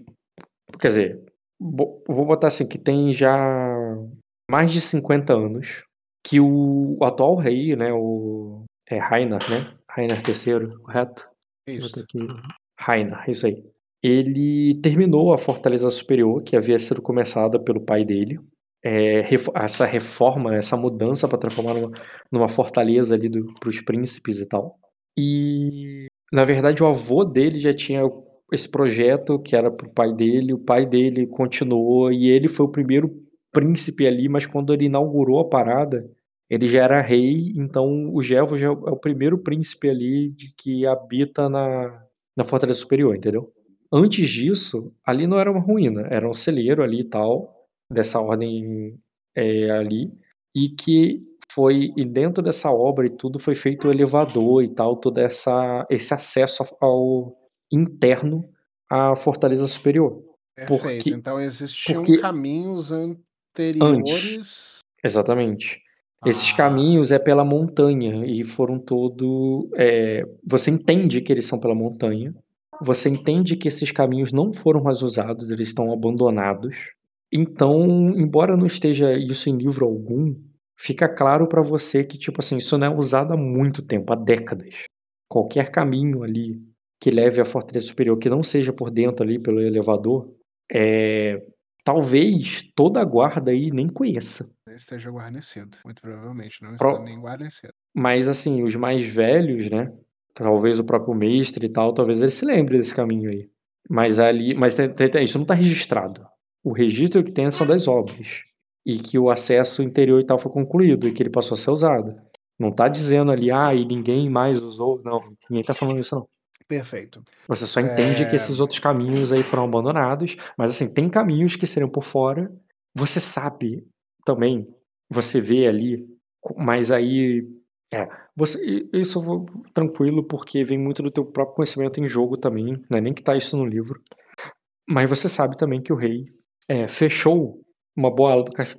quer dizer, vou botar assim, que tem já mais de 50 anos, que o o atual rei, né, o é Rainar, né, Rainar III, correto? Isso. aqui, Rainar, isso aí. Ele terminou a fortaleza superior, que havia sido começada pelo pai dele, refo essa reforma, essa mudança pra transformar numa numa fortaleza ali para os príncipes e tal. E, na verdade, o avô dele já tinha esse projeto que era para o pai dele, o pai dele continuou e ele foi o primeiro príncipe ali, mas quando ele inaugurou a parada, ele já era rei, então o Gelfo já é o é o primeiro príncipe ali de que habita na na fortaleza superior, entendeu? Antes disso, ali não era uma ruína, era um celeiro ali e tal, dessa ordem, eh, ali, e que foi e dentro dessa obra e tudo, foi feito o elevador e tal, toda essa esse acesso ao interno à fortaleza superior. Perfeito, Porque então existiam porque caminhos Antes. anteriores Exatamente. Esses Ah. caminhos é pela montanha e foram todo eh, você entende que eles são pela montanha, você entende que esses caminhos não foram mais usados, eles estão abandonados. Então, embora não esteja isso em livro algum, fica claro pra você que, tipo assim, isso não é usado há muito tempo, há décadas. Qualquer caminho ali que leve à fortaleza superior, que não seja por dentro ali pelo elevador, eh, talvez toda a guarda aí nem conheça. Esteja guarnecido, muito provavelmente, não está Pro nem guarnecido. mas assim, os mais velhos, né, talvez o próprio mestre e tal, talvez ele se lembre desse caminho aí. Mas ali mas tem tem tem isso não tá registrado. O registro que tem são das obras, e que o acesso interior e tal foi concluído e que ele passou a ser usado. Não tá dizendo ali: "Ah, e ninguém mais usou", não, ninguém tá falando isso não. Perfeito. Você só entende que Eh esses outros caminhos aí foram abandonados, mas assim, tem caminhos que seriam por fora. Você sabe também, você vê ali, mas aí é, você eu vou tranquilo, porque vem muito do teu próprio conhecimento em jogo também, não é nem que tá isso no livro. Mas você sabe também que o rei, eh, fechou uma boa ala do cas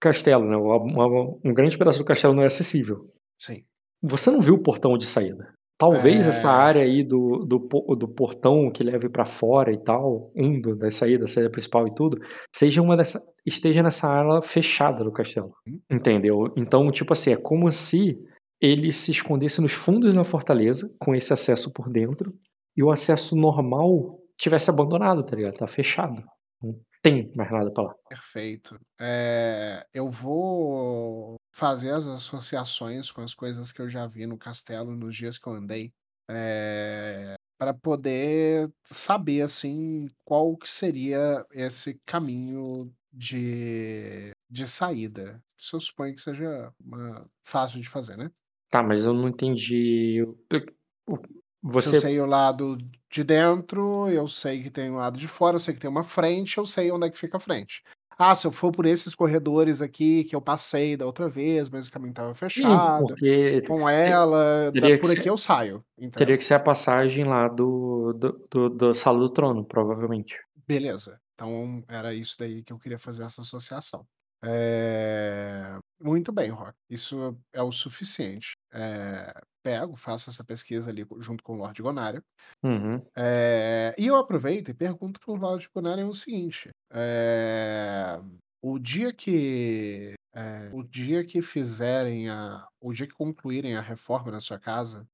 castelo, né, uma uma um grande pedaço do castelo não é acessível. Sim. Você não viu o portão de saída. Talvez essa Eh área aí do do do portão que leve pra fora e tal, um do das saídas, saída principal e tudo, seja uma dessa esteja nessa ala fechada do castelo, entendeu? Então, tipo assim, é como se ele se escondesse nos fundos da fortaleza, com esse acesso por dentro, e o acesso normal tivesse abandonado, tá ligado? Tá fechado. Não tem mais nada pra lá. Perfeito. Eh, eu vou fazer as associações com as coisas que eu já vi no castelo nos dias que eu andei, eh, pra poder saber, assim, qual que seria esse caminho de de saída. Isso eu suponho que seja uma fácil de fazer, né? Tá, mas eu não entendi Você... Eu sei o lado de dentro, eu sei que tem o lado de fora, eu sei que tem uma frente, eu sei onde é que fica a frente. Ah, se eu for por esses corredores aqui que eu passei da outra vez, mas o caminho estava fechado, Sim, porque com ela, por aqui ser, eu saio. Teria que ser a passagem lá do, do, do, do Sala do Trono, provavelmente. Beleza. Então era isso daí que eu queria fazer essa associação. É... Muito bem, Rock. Isso é o suficiente. É... Pego, faço essa pesquisa ali junto com o Lord Gonário. Uhum. É... E eu aproveito e pergunto para o Lord Gonário o seguinte: o dia que o dia que fizerem a, o dia que concluírem a reforma na sua casa,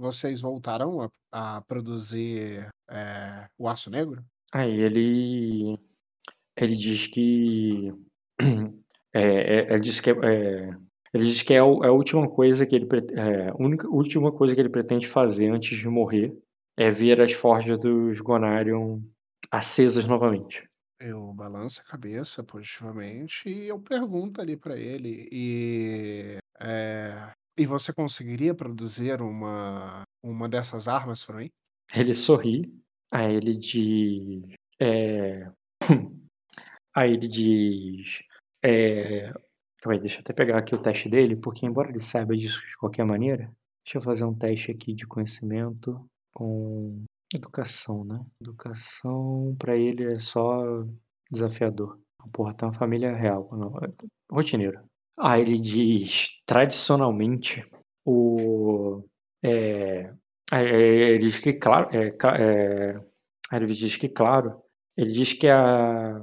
vocês voltarão a, a produzir o aço negro? Aí ele ele diz que é, é, ele diz que é, é, ele diz que é, é, a última coisa que ele é, a única última coisa que ele pretende fazer antes de morrer é ver as forjas dos Gonarion acesas novamente. Eu balanço a cabeça positivamente e eu pergunto ali para ele e é, e você conseguiria produzir uma uma dessas armas para mim? Ele sorri. Aí ele diz é, Aí ele diz. É... Aí, deixa eu até pegar aqui o teste dele, porque embora ele saiba disso de qualquer maneira, deixa eu fazer um teste aqui de conhecimento com educação, né? Educação para ele é só desafiador. Porra, tem uma família real, não, é rotineiro. Aí ele diz, tradicionalmente, o. É, ele diz que, claro, é, é, ele diz que, claro, ele diz que a,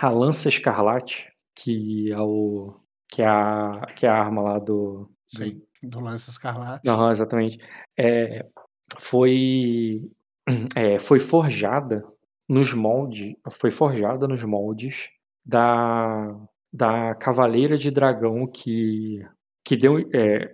a lança escarlate, que é o que é a, que é a arma lá do Sim, do lança escarlate. Não, exatamente. É, foi é, foi forjada nos moldes, foi forjada nos moldes da da cavaleira de dragão que que deu é,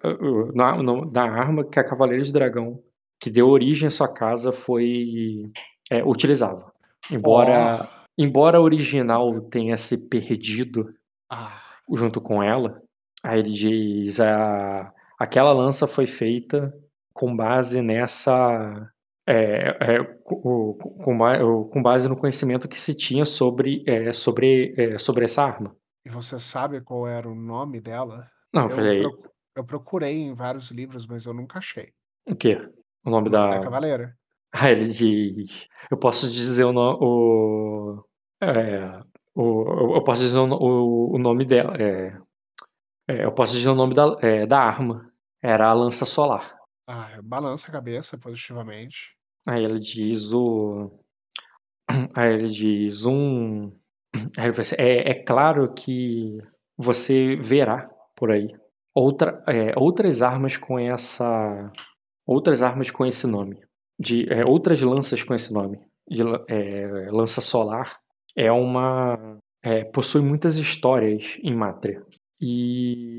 na, da arma que a cavaleira de dragão que deu origem à sua casa foi é, utilizava. Embora oh Embora a original tenha se perdido ah. junto com ela, aí ele diz: a, aquela lança foi feita com base nessa. É, é, com, com, com, base no conhecimento que se tinha sobre, é, sobre, é, sobre essa arma. E você sabe qual era o nome dela? Não, eu, falei. eu procurei em vários livros, mas eu nunca achei. O quê? O nome, o nome da... da cavaleira? Aí ele diz. Eu posso dizer o, no, o, é, o eu posso dizer o, o, o nome dela. É, é, eu posso dizer o nome da, é, da arma. Era a lança solar. Ah, balança a cabeça positivamente. Aí ele diz o. Aí ele diz um. Assim, é, é claro que você verá por aí outra, é, outras armas com essa. Outras armas com esse nome de é, outras lanças com esse nome, de é, lança solar, é uma é, possui muitas histórias em Mátria e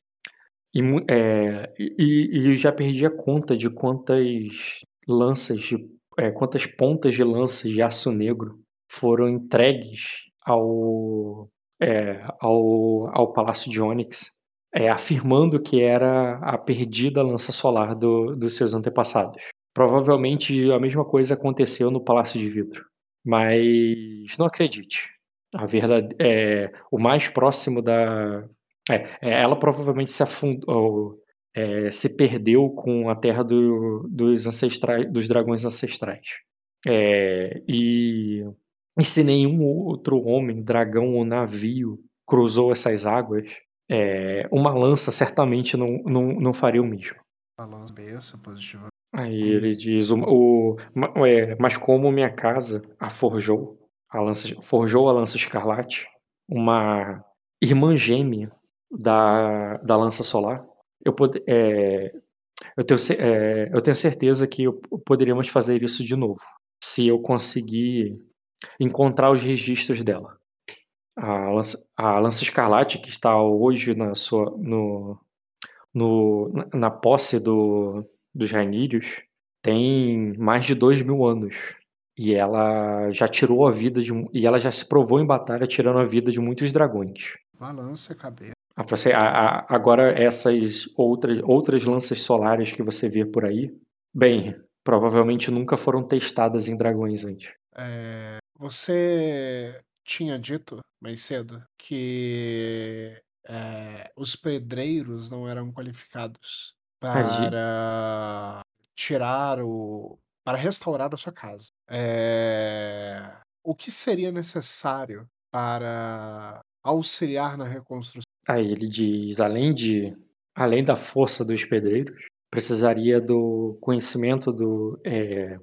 e, é, e, e já perdi a conta de quantas lanças, de, é, quantas pontas de lanças de aço negro foram entregues ao, é, ao, ao Palácio de Onyx, é, afirmando que era a perdida lança solar do, dos seus antepassados. Provavelmente a mesma coisa aconteceu no Palácio de Vidro. Mas não acredite. A verdade é o mais próximo da. É, é ela provavelmente se afundou, é, se perdeu com a terra do, dos ancestrais, dos dragões ancestrais. É, e, e se nenhum outro homem, dragão ou navio cruzou essas águas, é, uma lança certamente não, não, não faria o mesmo. A lança positiva Aí ele diz: o, o é, Mas como minha casa a forjou, a lança, forjou a lança escarlate, uma irmã gêmea da, da lança solar, eu, pod, é, eu, tenho, é, eu tenho certeza que eu, poderíamos fazer isso de novo, se eu conseguir encontrar os registros dela. A lança, a lança escarlate, que está hoje na, sua, no, no, na posse do, dos Rainírios tem mais de dois mil anos. E ela já tirou a vida de. E ela já se provou em batalha tirando a vida de muitos dragões. Balança a cabeça. A, a, agora essas outras, outras lanças solares que você vê por aí Bem, provavelmente nunca foram testadas em dragões antes. É, você tinha dito mais cedo que é, os pedreiros não eram qualificados para tirar o. para restaurar a sua casa. É, o que seria necessário para auxiliar na reconstrução? Aí ele diz, além de além da força dos pedreiros, precisaria do conhecimento do é,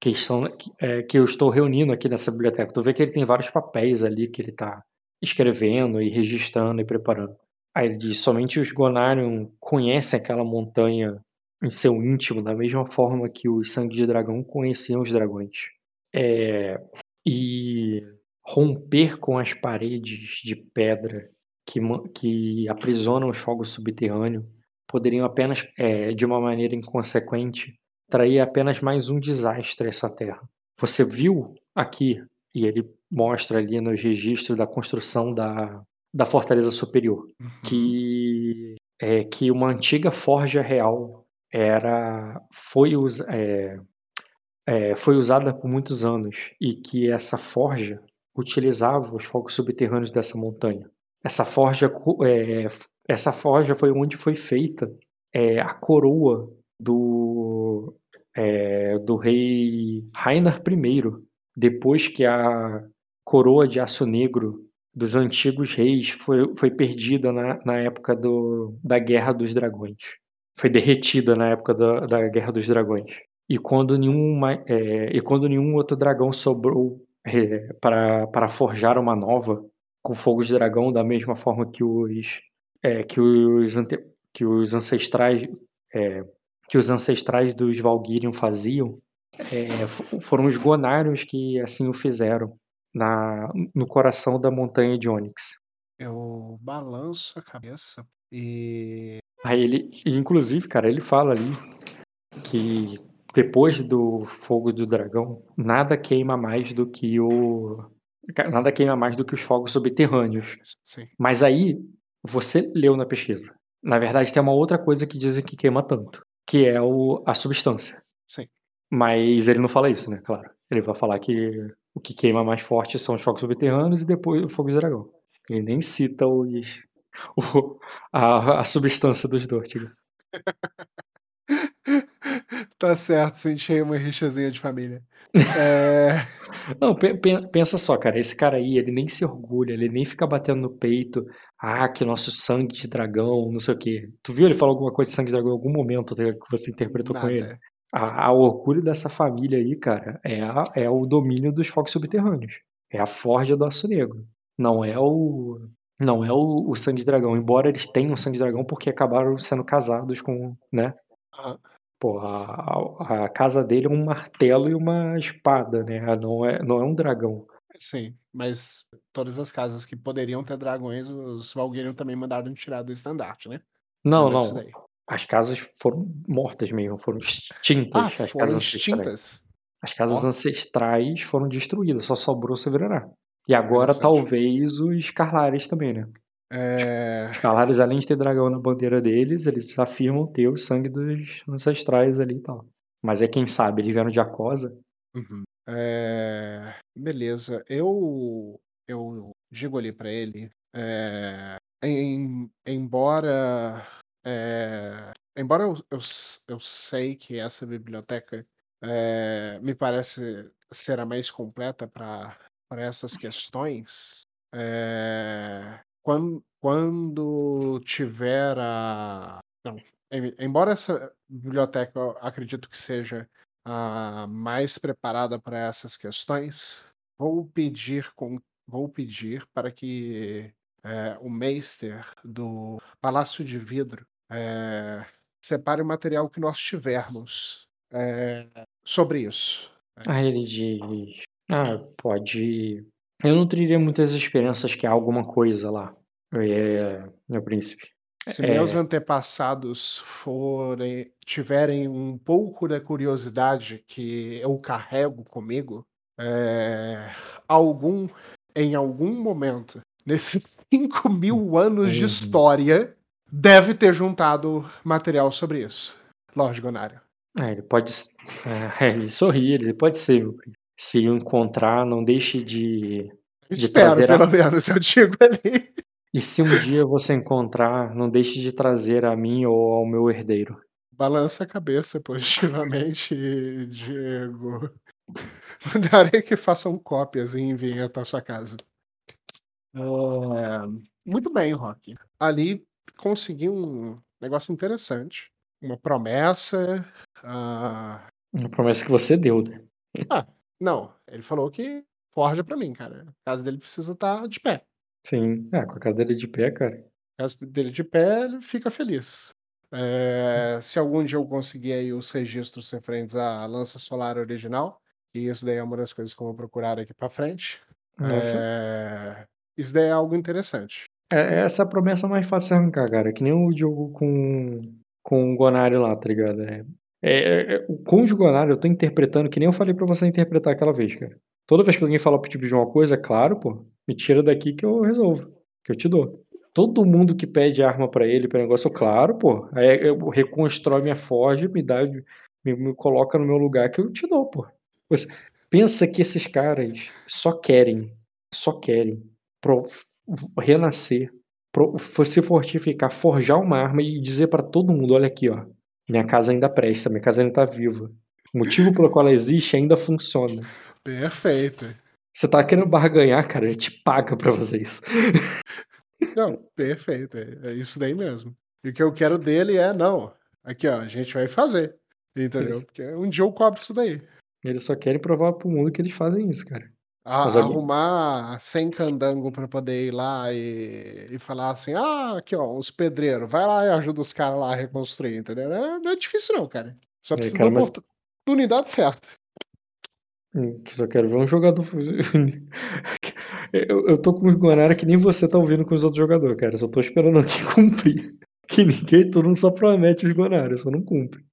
que, estão, é, que eu estou reunindo aqui nessa biblioteca. Tu vê que ele tem vários papéis ali que ele está escrevendo e registrando e preparando. Aí ele diz: somente os Gonarion conhecem aquela montanha em seu íntimo, da mesma forma que os Sangue de Dragão conheciam os dragões. É, e romper com as paredes de pedra que, que aprisionam os fogos subterrâneos poderiam apenas, é, de uma maneira inconsequente, trair apenas mais um desastre a essa terra. Você viu aqui, e ele mostra ali nos registros da construção da, da Fortaleza Superior, uhum. que, é, que uma antiga forja real era foi, us, é, é, foi usada por muitos anos e que essa forja utilizava os fogos subterrâneos dessa montanha. Essa forja, é, essa forja foi onde foi feita é, a coroa do, é, do rei Rainer I, depois que a coroa de aço negro dos antigos reis foi, foi perdida na, na época do, da Guerra dos Dragões. Foi derretida na época da, da Guerra dos Dragões. E quando nenhum, é, e quando nenhum outro dragão sobrou é, para, forjar uma nova com fogo de dragão, da mesma forma que os, é, que os, ante, que os ancestrais é, que os ancestrais dos Valgyrian faziam, é, foram os Gonarios que assim o fizeram na, no coração da montanha de Onyx. Eu balanço a cabeça e. Aí ele, inclusive, cara, ele fala ali que depois do fogo do dragão, nada queima mais do que o. Nada queima mais do que os fogos subterrâneos. Sim. Mas aí, você leu na pesquisa. Na verdade, tem uma outra coisa que dizem que queima tanto que é o, a substância. Sim. Mas ele não fala isso, né? Claro. Ele vai falar que o que queima mais forte são os fogos subterrâneos e depois o fogo de dragão. Ele nem cita os, o, a, a substância dos Dortiga. tá certo, senti uma rixazinha de família. É... Não, pensa só, cara, esse cara aí, ele nem se orgulha, ele nem fica batendo no peito, ah, que nosso sangue de dragão, não sei o quê. Tu viu ele falar alguma coisa de sangue de dragão em algum momento tá que você interpretou Nada. com ele? A, a, orgulho dessa família aí, cara, é, a, é o domínio dos fogos subterrâneos. É a forja do aço negro. Não é o. Não é o, o sangue de dragão. Embora eles tenham sangue de dragão porque acabaram sendo casados com, né? Uhum. Pô, a, a, casa dele é um martelo e uma espada, né? Não é, não é um dragão. Sim, mas todas as casas que poderiam ter dragões, os Valguerion também mandaram tirar do estandarte, né? Não, não. As casas foram mortas mesmo, foram extintas. Ah, as foram casas extintas? Ancestrais. As casas oh. ancestrais foram destruídas, só sobrou Severará. E agora talvez os Carlares também, né? É... Os Carlares, além de ter dragão na bandeira deles, eles afirmam ter o sangue dos ancestrais ali e tal. Mas é quem sabe, eles vieram de Acosa. Uhum. É... Beleza. Eu eu digo ali para ele, é... em... embora é... embora eu, eu, eu, sei que essa biblioteca é... me parece ser a mais completa para essas questões, é, quando, quando tiver a. Não, embora essa biblioteca eu acredito que seja a mais preparada para essas questões, vou pedir, com, vou pedir para que é, o Meister do Palácio de Vidro é, separe o material que nós tivermos é, sobre isso. Aí ele diz: Ah, pode. Eu não teria muitas esperanças que há alguma coisa lá é, meu príncipe. Se é... meus antepassados forem tiverem um pouco da curiosidade que eu carrego comigo, é, algum em algum momento nesses 5 mil anos de uhum. história deve ter juntado material sobre isso. Lógico, Gonário. É, ele pode s é, ele sorri, ele pode ser meu príncipe. Se encontrar, não deixe de de Espero, trazer a pelo menos, eu digo ali. E se um dia você encontrar, não deixe de trazer a mim ou ao meu herdeiro. Balança a cabeça positivamente, Diego. Mandarei que façam cópias e enviem até a sua casa. Eh, muito bem, Rock. Ali consegui um negócio interessante. Uma promessa. ah, Uma promessa que você deu, né. Ah, não, ele falou que forja pra mim, cara. A casa dele precisa estar de pé. Sim. É, com a casa dele de pé, cara. A casa dele de pé, ele fica feliz. Eh, se algum dia eu conseguir aí os registros referentes à lança solar original, e isso daí é uma das coisas que eu vou procurar daqui pra frente, eh, isso daí é algo interessante. É, essa é a promessa mais fácil de arrancar, cara, que nem o jogo com com o Gonário lá, tá ligado. É é é o Gonário eu tô interpretando que nem eu falei pra você interpretar aquela vez, cara. Toda vez que alguém fala pra te pedir uma coisa, claro, pô, me tira daqui que eu resolvo, que eu te dou. Todo mundo que pede arma pra ele, pra negócio, eu claro, pô, aí eu reconstrói minha forja, me dá me me coloca no meu lugar que eu te dou, pô. Você pensa que esses caras só querem só querem renascer, pro se fortificar, forjar uma arma e dizer pra todo mundo: "Olha aqui, ó, minha casa ainda presta, minha casa ainda tá viva. O motivo pelo qual ela existe ainda funciona". Perfeito. Você tá querendo barganhar, cara, ele te paga pra fazer isso. Não, perfeito, é é isso daí mesmo. E o que eu quero dele é: "Não, aqui ó, a gente vai fazer", entendeu. Isso. Porque um dia eu cobro isso daí. Eles só querem provar para o mundo que eles fazem isso, cara. A arrumar 100 candango pra poder ir lá e e falar assim: "Ah, aqui ó, os pedreiro, vai lá e ajuda os cara lá a reconstruir", entendeu. Não não é difícil não, cara. Só É, precisa da cara, mas oportunidade certa. Hum, só quero ver um jogador eu eu tô com o que nem você tá ouvindo com os outros jogador, cara, eu só tô esperando aqui cumprir. Que ninguém todo mundo só promete os só não cumpre.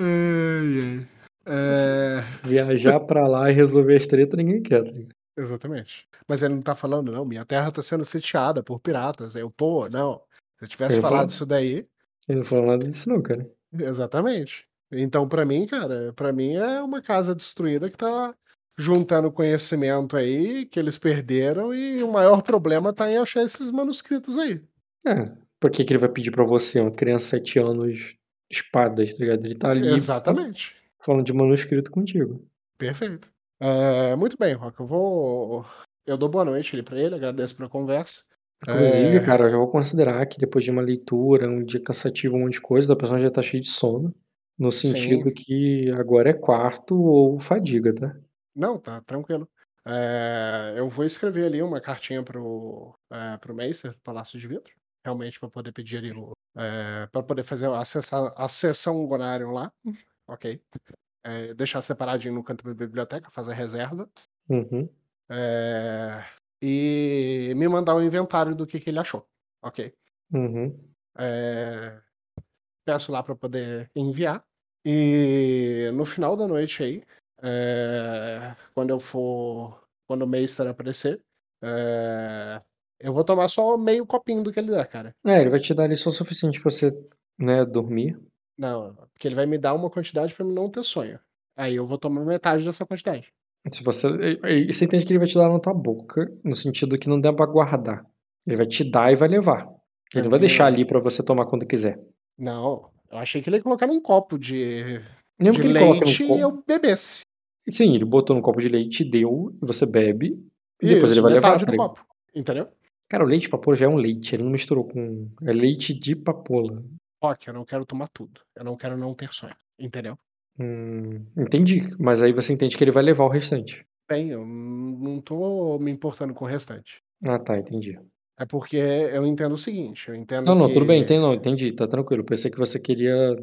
Ai, ai. Eh Viajar pra lá e resolver as treta ninguém quer, tá. Exatamente. Mas ele não tá falando: "Não, minha terra tá sendo sitiada por piratas", eu: "Pô, não, se eu tivesse Ele falado isso daí" ele não falou nada disso não, cara. Exatamente. Então pra mim, cara, pra mim é uma casa destruída que tá juntando conhecimento aí, que eles perderam e o maior problema tá em achar esses manuscritos aí. É, por que que ele vai pedir pra você, uma criança 7 anos, espadas, tá ligado. Ele tá ali Exatamente. Falando de manuscrito contigo. Perfeito. Eh, muito bem, Rock, eu vou eu dou boa noite ali pra ele, agradeço pela conversa. Inclusive, Eh cara, eu já vou considerar que depois de uma leitura, um dia cansativo, um monte de coisa, a pessoa já tá cheia de sono, no Sim. sentido que agora é quarto ou fadiga, tá. Não, tá tranquilo. Eh, eu vou escrever ali uma cartinha para o, eh, para o Meister, Palácio de Vidro, realmente pra poder pedir ali eh, pra poder fazer acessar a sessão Golarion lá, ok. Eh, deixar separadinho no canto da biblioteca, fazer reserva. Uhum. Eh, e me mandar o inventário do que que ele achou, ok. Uhum. Eh, peço lá pra poder enviar, e no final da noite aí, eh, quando eu for quando o Meister aparecer, eh, eu vou tomar só meio copinho do que ele der, cara. É, ele vai te dar ali só o suficiente pra você, né, dormir. Não, porque ele vai me dar uma quantidade pra mim não ter sonho. Aí eu vou tomar metade dessa quantidade. Se você você entende que ele vai te dar na tua boca, no sentido que não dá pra guardar. Ele vai te dar e vai levar. Ele não vai deixar ali pra você tomar quando quiser. Não, eu achei que ele ia colocar num copo de de que ele num leite e eu copo bebesse. Sim, ele botou num copo de leite, te deu, e você bebe, e depois ele Isso, vai levar, tá do ligado. copo, entendeu? Cara, o leite de papoula já é um leite, ele não misturou com é leite de papoula. Rock, eu não quero tomar tudo, eu não quero não ter sonho, entendeu? Hum, entendi, mas aí você entende que ele vai levar o restante. Bem, eu não tô me importando com o restante. Ah tá, entendi. É porque eu entendo o seguinte, eu entendo Não, não, tudo bem, que entendo não, entendi, tá tranquilo, pensei que você queria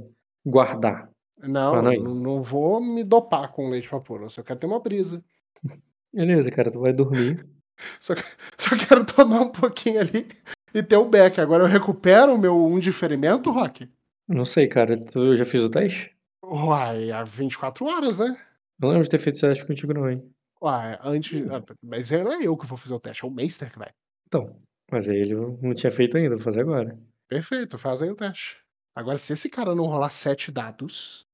guardar. Não, não é não vou me dopar com leite papoula, eu só quero ter uma brisa. Beleza, cara, tu vai dormir. Só que só quero tomar um pouquinho ali e ter o back, agora eu recupero o meu 1 de ferimento, Rock? Não sei, cara, tu já fez o teste? Uai, há 24 horas, né. Não lembro de ter feito esse teste contigo não, hein. Uai, antes ah, mas não é eu que vou fazer o teste, é o Meister que vai. Então, mas ele não tinha feito ainda, vou fazer agora. Perfeito, faz aí o teste. Agora, se esse cara não rolar sete dados.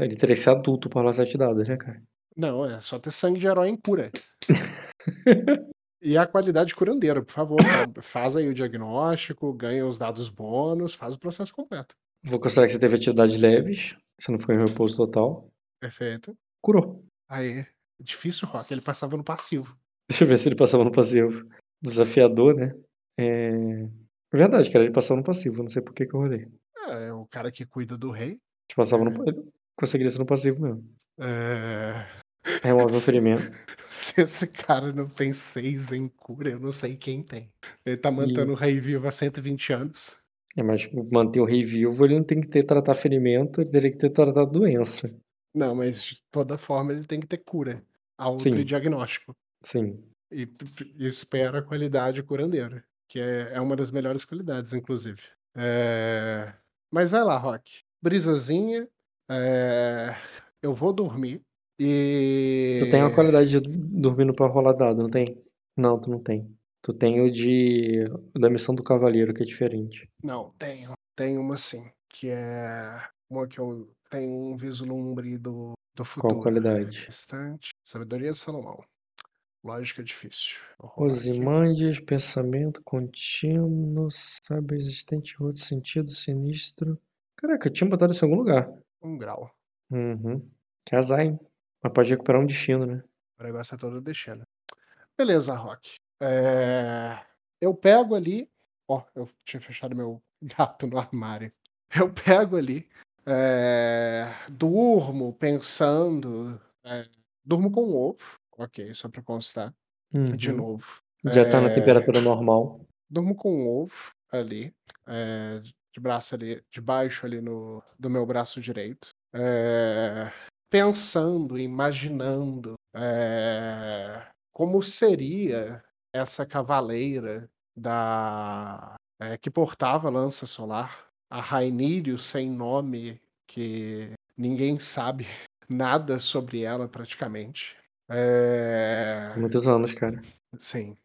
Ele teria que ser adulto pra rolar sete dados, né, cara? Não, é só ter sangue de herói em cura. e a qualidade curandeira, por favor. faz aí o diagnóstico, ganha os dados bônus, faz o processo completo. Vou considerar que você teve atividades leves, você não foi em repouso total. Perfeito. Curou. Aí, difícil, Rock. Ele passava no passivo. Deixa eu ver se ele passava no passivo. Desafiador, né? É. Verdade, cara, ele passava no passivo, não sei por que, que eu rolei. É, o cara que cuida do rei. Te passava é. no. Ele conseguiria ser no passivo mesmo. É. Remove o ferimento. Se esse cara não tem seis em cura, eu não sei quem tem. Ele tá mantendo e... o rei vivo há 120 anos. É, mas manter o rei vivo, ele não tem que ter tratar ferimento, ele teria que ter tratado doença. Não, mas de toda forma ele tem que ter cura. Autodiagnóstico. Sim. E, e espera a qualidade curandeira. Que é, é uma das melhores qualidades, inclusive. É... Mas vai lá, Rock. Brisazinha. É... Eu vou dormir. E. Tu tem uma qualidade de dormindo pra rolar dado, não tem? Não, tu não tem. Tu tem o de. da missão do cavaleiro, que é diferente. Não, tenho. Tem uma sim. Que é. Uma que eu tenho um vislumbre do, do futuro. Qual qualidade? Restante. Sabedoria de Salomão. Lógica difícil. Osimandias, pensamento contínuo, sabe existente, outro sentido, sinistro. Caraca, eu tinha botado isso em algum lugar. Um grau. Uhum. Casar, hein? Mas pode recuperar um destino, né? O negócio é todo destino. Beleza, Rock. É... Eu pego ali. Ó, oh, eu tinha fechado meu gato no armário. Eu pego ali. É... Durmo pensando. É... Durmo com ovo. Ok, só pra constar. Uhum. De novo. Já é... tá na temperatura normal. Durmo com um ovo ali. É... De braço ali, debaixo ali no, do meu braço direito. É... Pensando, imaginando é, como seria essa cavaleira da é, que portava a lança solar, a Rainírio sem nome, que ninguém sabe nada sobre ela praticamente. É... Muitos anos, cara. Sim.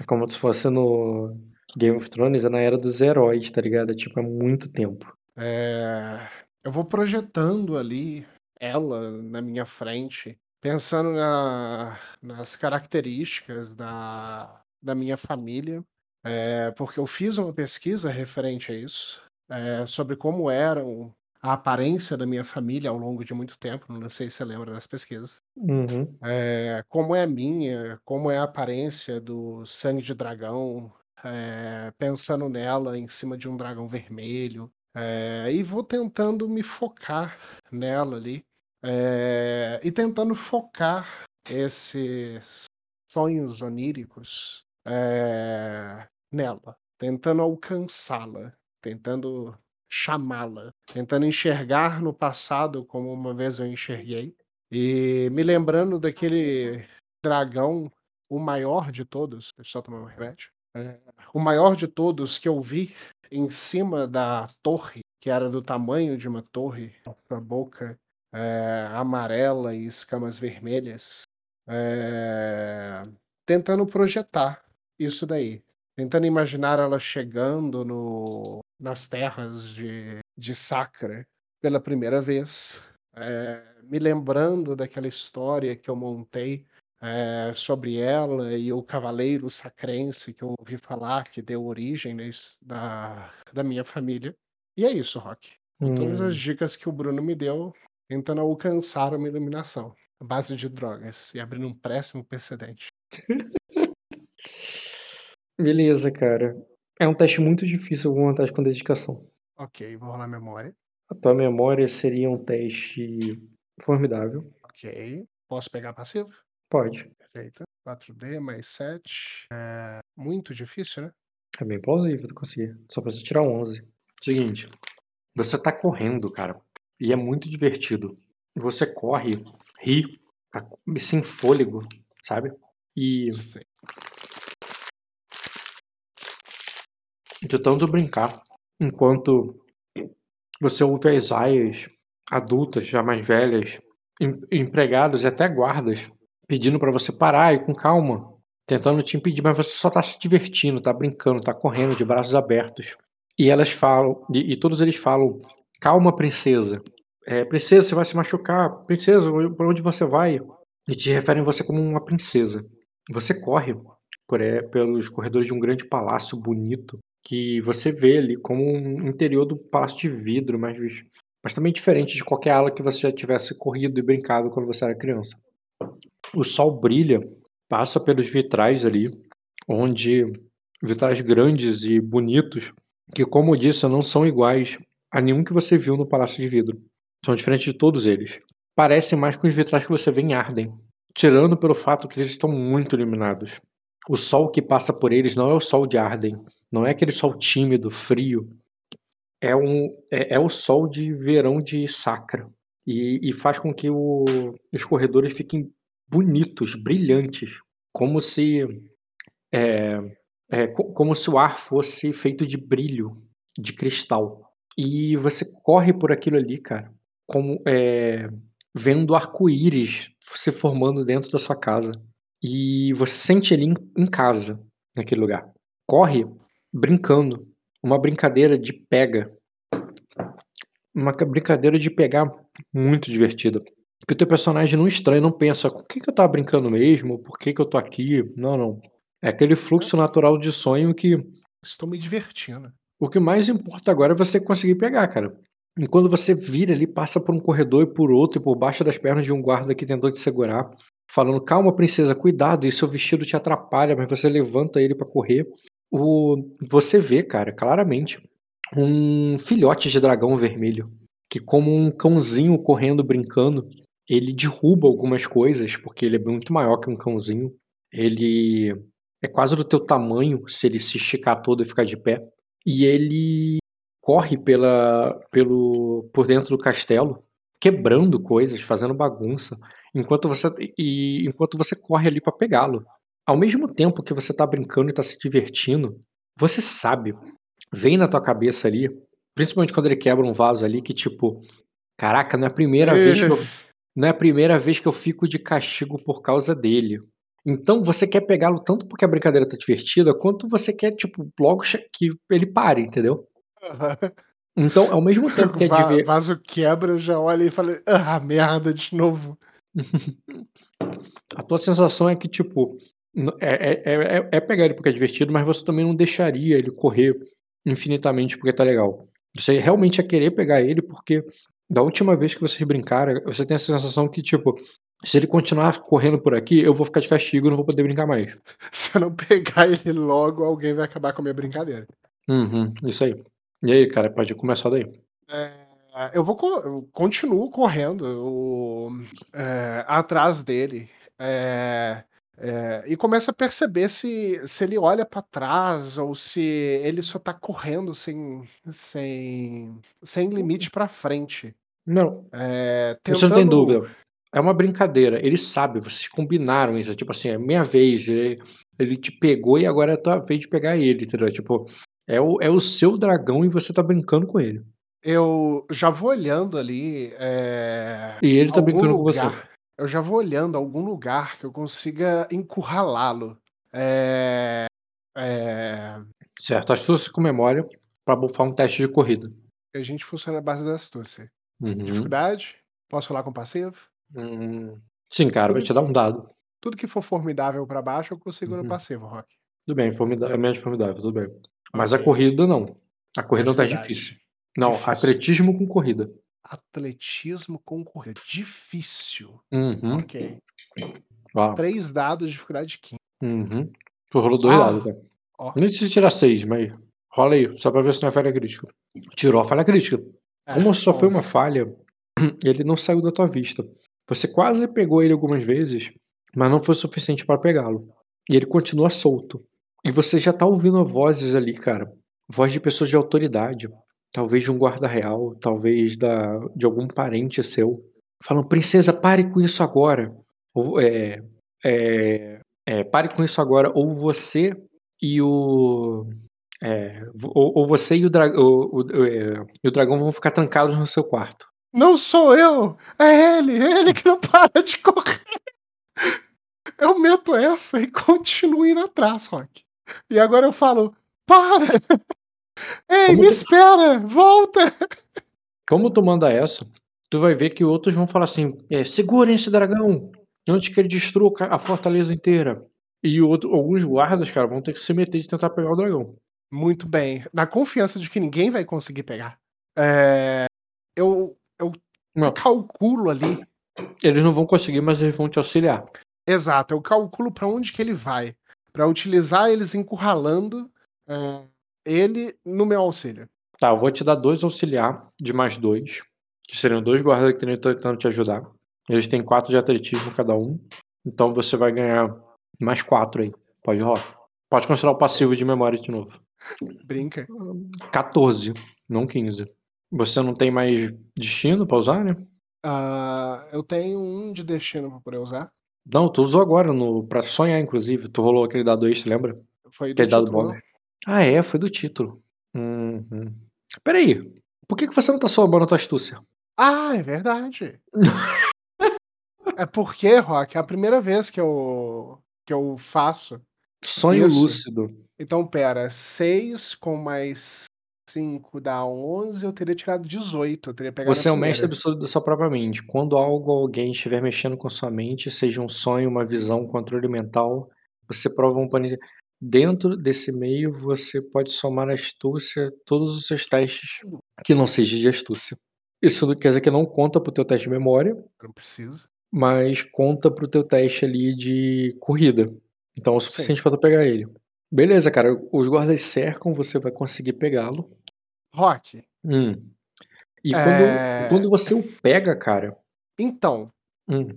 É como se fosse no Game of Thrones, é na era dos heróis, tá ligado? É, tipo, é muito tempo. É... Eu vou projetando ali ela na minha frente, pensando na... nas características da, da minha família, é... porque eu fiz uma pesquisa referente a isso, é... sobre como eram a aparência da minha família ao longo de muito tempo, não sei se você lembra das pesquisas. Uhum. É, como é a minha, como é a aparência do sangue de dragão, pensando nela em cima de um dragão vermelho. É, e vou tentando me focar nela ali. É, e tentando focar esses sonhos oníricos é, nela, tentando alcançá-la, tentando chamá-la, tentando enxergar no passado como uma vez eu enxerguei. E me lembrando daquele dragão, o maior de todos, deixa eu só tomar um remédio, é, o maior de todos que eu vi em cima da torre, que era do tamanho de uma torre, com a boca é, amarela e escamas vermelhas, é, tentando projetar isso daí, tentando imaginar ela chegando no, nas terras de, de Sacra pela primeira vez, é, me lembrando daquela história que eu montei é, sobre ela e o cavaleiro sacrense que eu ouvi falar, que deu origem né, da, da minha família. E é isso, Rock. Hum. Todas as hum. dicas que o Bruno me deu, tentando alcançar uma iluminação, a base de drogas e abrindo um péssimo precedente. Beleza, cara. É um teste muito difícil, algum teste com dedicação. Ok, vou rolar memória. A tua memória seria um teste formidável. Ok. Posso pegar passivo? Pode. Perfeito. 4D mais 7. É muito difícil, né? É bem plausível tu conseguir. Só precisa tirar 11. Seguinte. Você tá correndo, cara. E é muito divertido. Você corre, ri, tá sem fôlego, sabe? E Sim. tentando brincar, enquanto você ouve as aias adultas, já mais velhas, empregados e até guardas, pedindo para você parar e com calma, tentando te impedir, mas você só tá se divertindo, tá brincando, tá correndo de braços abertos. E elas falam, e, e todos eles falam: calma, princesa. É, princesa, você vai se machucar. Princesa, para onde você vai? E te referem a você como uma princesa. Você corre por, é, pelos corredores de um grande palácio bonito que você vê ali como um interior do palácio de vidro, mas, mas também diferente de qualquer ala que você já tivesse corrido e brincado quando você era criança. O sol brilha, passa pelos vitrais ali, onde vitrais grandes e bonitos, que, como eu disse, não são iguais a nenhum que você viu no Palácio de Vidro. São diferentes de todos eles. Parecem mais com os vitrais que você vê em Arden, tirando pelo fato que eles estão muito iluminados. O sol que passa por eles não é o sol de Arden, não é aquele sol tímido, frio. É, um, é, é o sol de verão de Sacra. E, e faz com que o, os corredores fiquem bonitos, brilhantes, como se é, é, como se o ar fosse feito de brilho, de cristal. E você corre por aquilo ali, cara, como é, vendo arco-íris se formando dentro da sua casa. E você sente ele em, em casa, naquele lugar. Corre brincando. Uma brincadeira de pega. Uma brincadeira de pegar muito divertida. Porque o teu personagem não estranha, não pensa, com que, que eu tava brincando mesmo? Por que, que eu tô aqui? Não, não. É aquele fluxo natural de sonho que. Estou me divertindo. O que mais importa agora é você conseguir pegar, cara. E quando você vira ali, passa por um corredor e por outro, e por baixo das pernas de um guarda que tentou te segurar, falando: Calma, princesa, cuidado, e seu vestido te atrapalha, mas você levanta ele para correr. O... Você vê, cara, claramente, um filhote de dragão vermelho, que, como um cãozinho correndo, brincando, ele derruba algumas coisas, porque ele é muito maior que um cãozinho. Ele é quase do teu tamanho se ele se esticar todo e ficar de pé. E ele corre pela, pelo, por dentro do castelo, quebrando coisas, fazendo bagunça, enquanto você, e, enquanto você corre ali para pegá-lo. Ao mesmo tempo que você tá brincando e tá se divertindo, você sabe, vem na tua cabeça ali, principalmente quando ele quebra um vaso ali, que tipo, caraca, não é a primeira vez que eu, não é a primeira vez que eu fico de castigo por causa dele. Então você quer pegá-lo tanto porque a brincadeira tá divertida, quanto você quer, tipo, logo que ele pare, entendeu? Uhum. Então, ao mesmo tempo que é de ver. vaso quebra, eu já olho e falo, ah, merda, de novo. a tua sensação é que, tipo, é, é, é, é, pegar ele porque é divertido, mas você também não deixaria ele correr infinitamente porque tá legal. Você realmente ia querer pegar ele porque da última vez que vocês brincaram, você tem a sensação que, tipo, se ele continuar correndo por aqui, eu vou ficar de castigo e não vou poder brincar mais. Se eu não pegar ele logo, alguém vai acabar com a minha brincadeira. Uhum, isso aí. E aí, cara, pode começar daí. É, eu vou eu continuo correndo eu, é, atrás dele. É, é, e começa a perceber se, se ele olha para trás ou se ele só tá correndo sem, sem, sem limite para frente. Não. É, tentando... Você não tem dúvida. É uma brincadeira. Ele sabe, vocês combinaram isso. Tipo assim, é minha vez. Ele, ele te pegou e agora é a tua vez de pegar ele, entendeu? Tipo, é o, é o seu dragão e você tá brincando com ele. Eu já vou olhando ali. É, e ele tá brincando lugar. com você. Eu já vou olhando algum lugar que eu consiga encurralá-lo. É, é... Certo, astúcia com memória para bufar um teste de corrida. A gente funciona na base da astúcia. Uhum. Dificuldade? Posso falar com passivo? Hum, sim, cara, tudo, vai te dar um dado. Tudo que for formidável para baixo, eu consigo uhum. no passivo, Rock. Tudo bem, formidável, é menos formidável, tudo bem. Mas okay. a corrida não. A corrida não tá difícil. Não, difícil. atletismo com corrida. Atletismo com corrida. Difícil. Uhum. Ok. Uau. Três dados de dificuldade de 15. Uhum. Tu rolou dois ah. dados, cara. Ó. Nem precisa tirar seis, mas rola aí, só pra ver se não é falha crítica. Tirou a falha crítica. É, Como só foi uma falha, ele não saiu da tua vista. Você quase pegou ele algumas vezes, mas não foi suficiente para pegá-lo. E ele continua solto. E você já tá ouvindo vozes ali, cara. Voz de pessoas de autoridade. Talvez de um guarda real, talvez da, de algum parente seu. Falam, princesa, pare com isso agora. Ou, é, é, é, pare com isso agora. Ou você e o. É, ou, ou, você e o, dra o, o, é, e o dragão vão ficar trancados no seu quarto. Não sou eu! É ele! É ele que não para de correr! Eu meto essa e continuo indo atrás, Rock. E agora eu falo, para! Ei, Como me tu- espera! Volta! Como tu manda essa, tu vai ver que outros vão falar assim: é, segurem esse dragão antes que ele destrua a fortaleza inteira. E outro, alguns guardas, cara, vão ter que se meter de tentar pegar o dragão. Muito bem. Na confiança de que ninguém vai conseguir pegar. É, eu, eu Não, calculo ali. eles não vão conseguir, mas eles vão te auxiliar. Exato, eu calculo pra onde que ele vai. Pra utilizar eles encurralando é, ele no meu auxílio. Tá, eu vou te dar dois auxiliar de mais dois, que seriam dois guardas que estão tentando te ajudar. Eles têm quatro de atletismo cada um, então você vai ganhar mais quatro aí. Pode rolar. Pode considerar o passivo de memória de novo. Brinca. 14, não 15. Você não tem mais destino pra usar, né? Ah, eu tenho um de destino pra poder usar. Não, tu usou agora no, pra sonhar, inclusive. Tu rolou aquele dado extra, lembra? Foi Aquele dado bônus. Ah, é, foi do título. Uhum. Peraí, por que, que você não tá somando a tua astúcia? Ah, é verdade. é porque, Rock, é a primeira vez que eu, que eu faço. Sonho Isso. lúcido. Então, pera, 6 com mais 5 dá 11, eu teria tirado 18. Eu teria pegado Você é o mestre absoluto da sua própria mente. Quando algo ou alguém estiver mexendo com sua mente, seja um sonho, uma visão, um controle mental, você prova um pane... Dentro desse meio, você pode somar astúcia todos os seus testes que não sejam de astúcia. Isso quer dizer que não conta pro teu teste de memória, Não precisa. mas conta pro teu teste ali de corrida. Então é o suficiente pra tu pegar ele. Beleza, cara. Os guardas cercam, você vai conseguir pegá-lo. Rock, Hum. E É. quando, quando você o pega, cara. então, hum,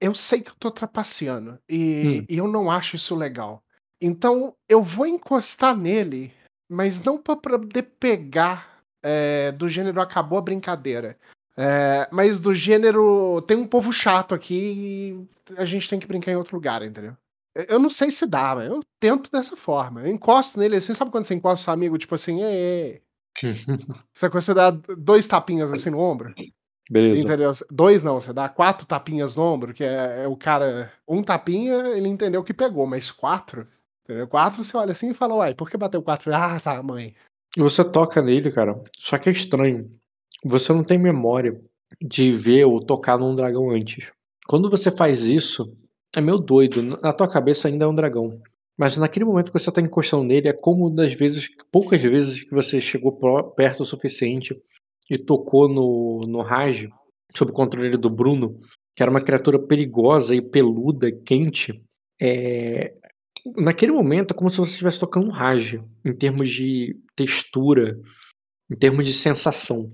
eu sei que eu tô trapaceando e, Hum. e eu não acho isso legal. Então, eu vou encostar nele, mas não pra poder pegar é, do gênero acabou a brincadeira. É, mas do gênero tem um povo chato aqui e a gente tem que brincar em outro lugar, entendeu? Eu- não sei se dá, mas eu tento dessa forma. Eu encosto nele assim, sabe quando você encosta seu amigo, tipo assim, ei, ei. Que você dá dois tapinhas assim no ombro? Beleza. Entendeu? Dois não, você dá quatro tapinhas no ombro, que é, é o cara. Um tapinha, ele entendeu que pegou, mas quatro. Entendeu? Quatro você olha assim e fala, uai, por que bateu quatro? Ah, tá, mãe. Você toca nele, cara. Só que é estranho. Você não tem memória de ver ou tocar num dragão antes. Quando você faz isso, é meio doido. Na tua cabeça ainda é um dragão. Mas naquele momento que você tá encostando nele, é como das vezes, poucas vezes que você chegou perto o suficiente e tocou no, no Raj, sob o controle do Bruno, que era uma criatura perigosa e peluda, quente. É, naquele momento é como se você estivesse tocando um Raj, em termos de textura, em termos de sensação.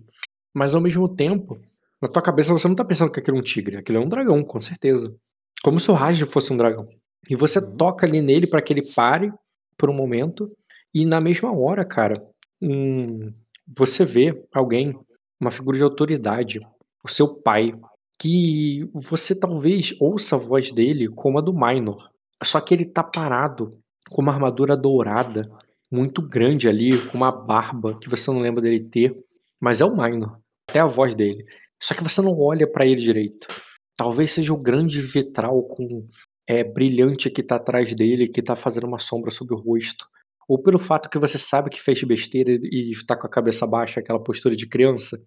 Mas ao mesmo tempo, na tua cabeça você não tá pensando que aquilo é um tigre, aquilo é um dragão, com certeza. Como se o Raj fosse um dragão. E você Uhum. toca ali nele para que ele pare por um momento, e na mesma hora, cara, um, você vê alguém, uma figura de autoridade, o seu pai, que você talvez ouça a voz dele como a do Minor. Só que ele tá parado com uma armadura dourada, muito grande ali, com uma barba que você não lembra dele ter, mas é o Minor, até a voz dele. Só que você não olha pra ele direito. Talvez seja o grande vitral com é, brilhante que tá atrás dele, que tá fazendo uma sombra sobre o rosto. Ou pelo fato que você sabe que fez besteira e está com a cabeça baixa, aquela postura de criança,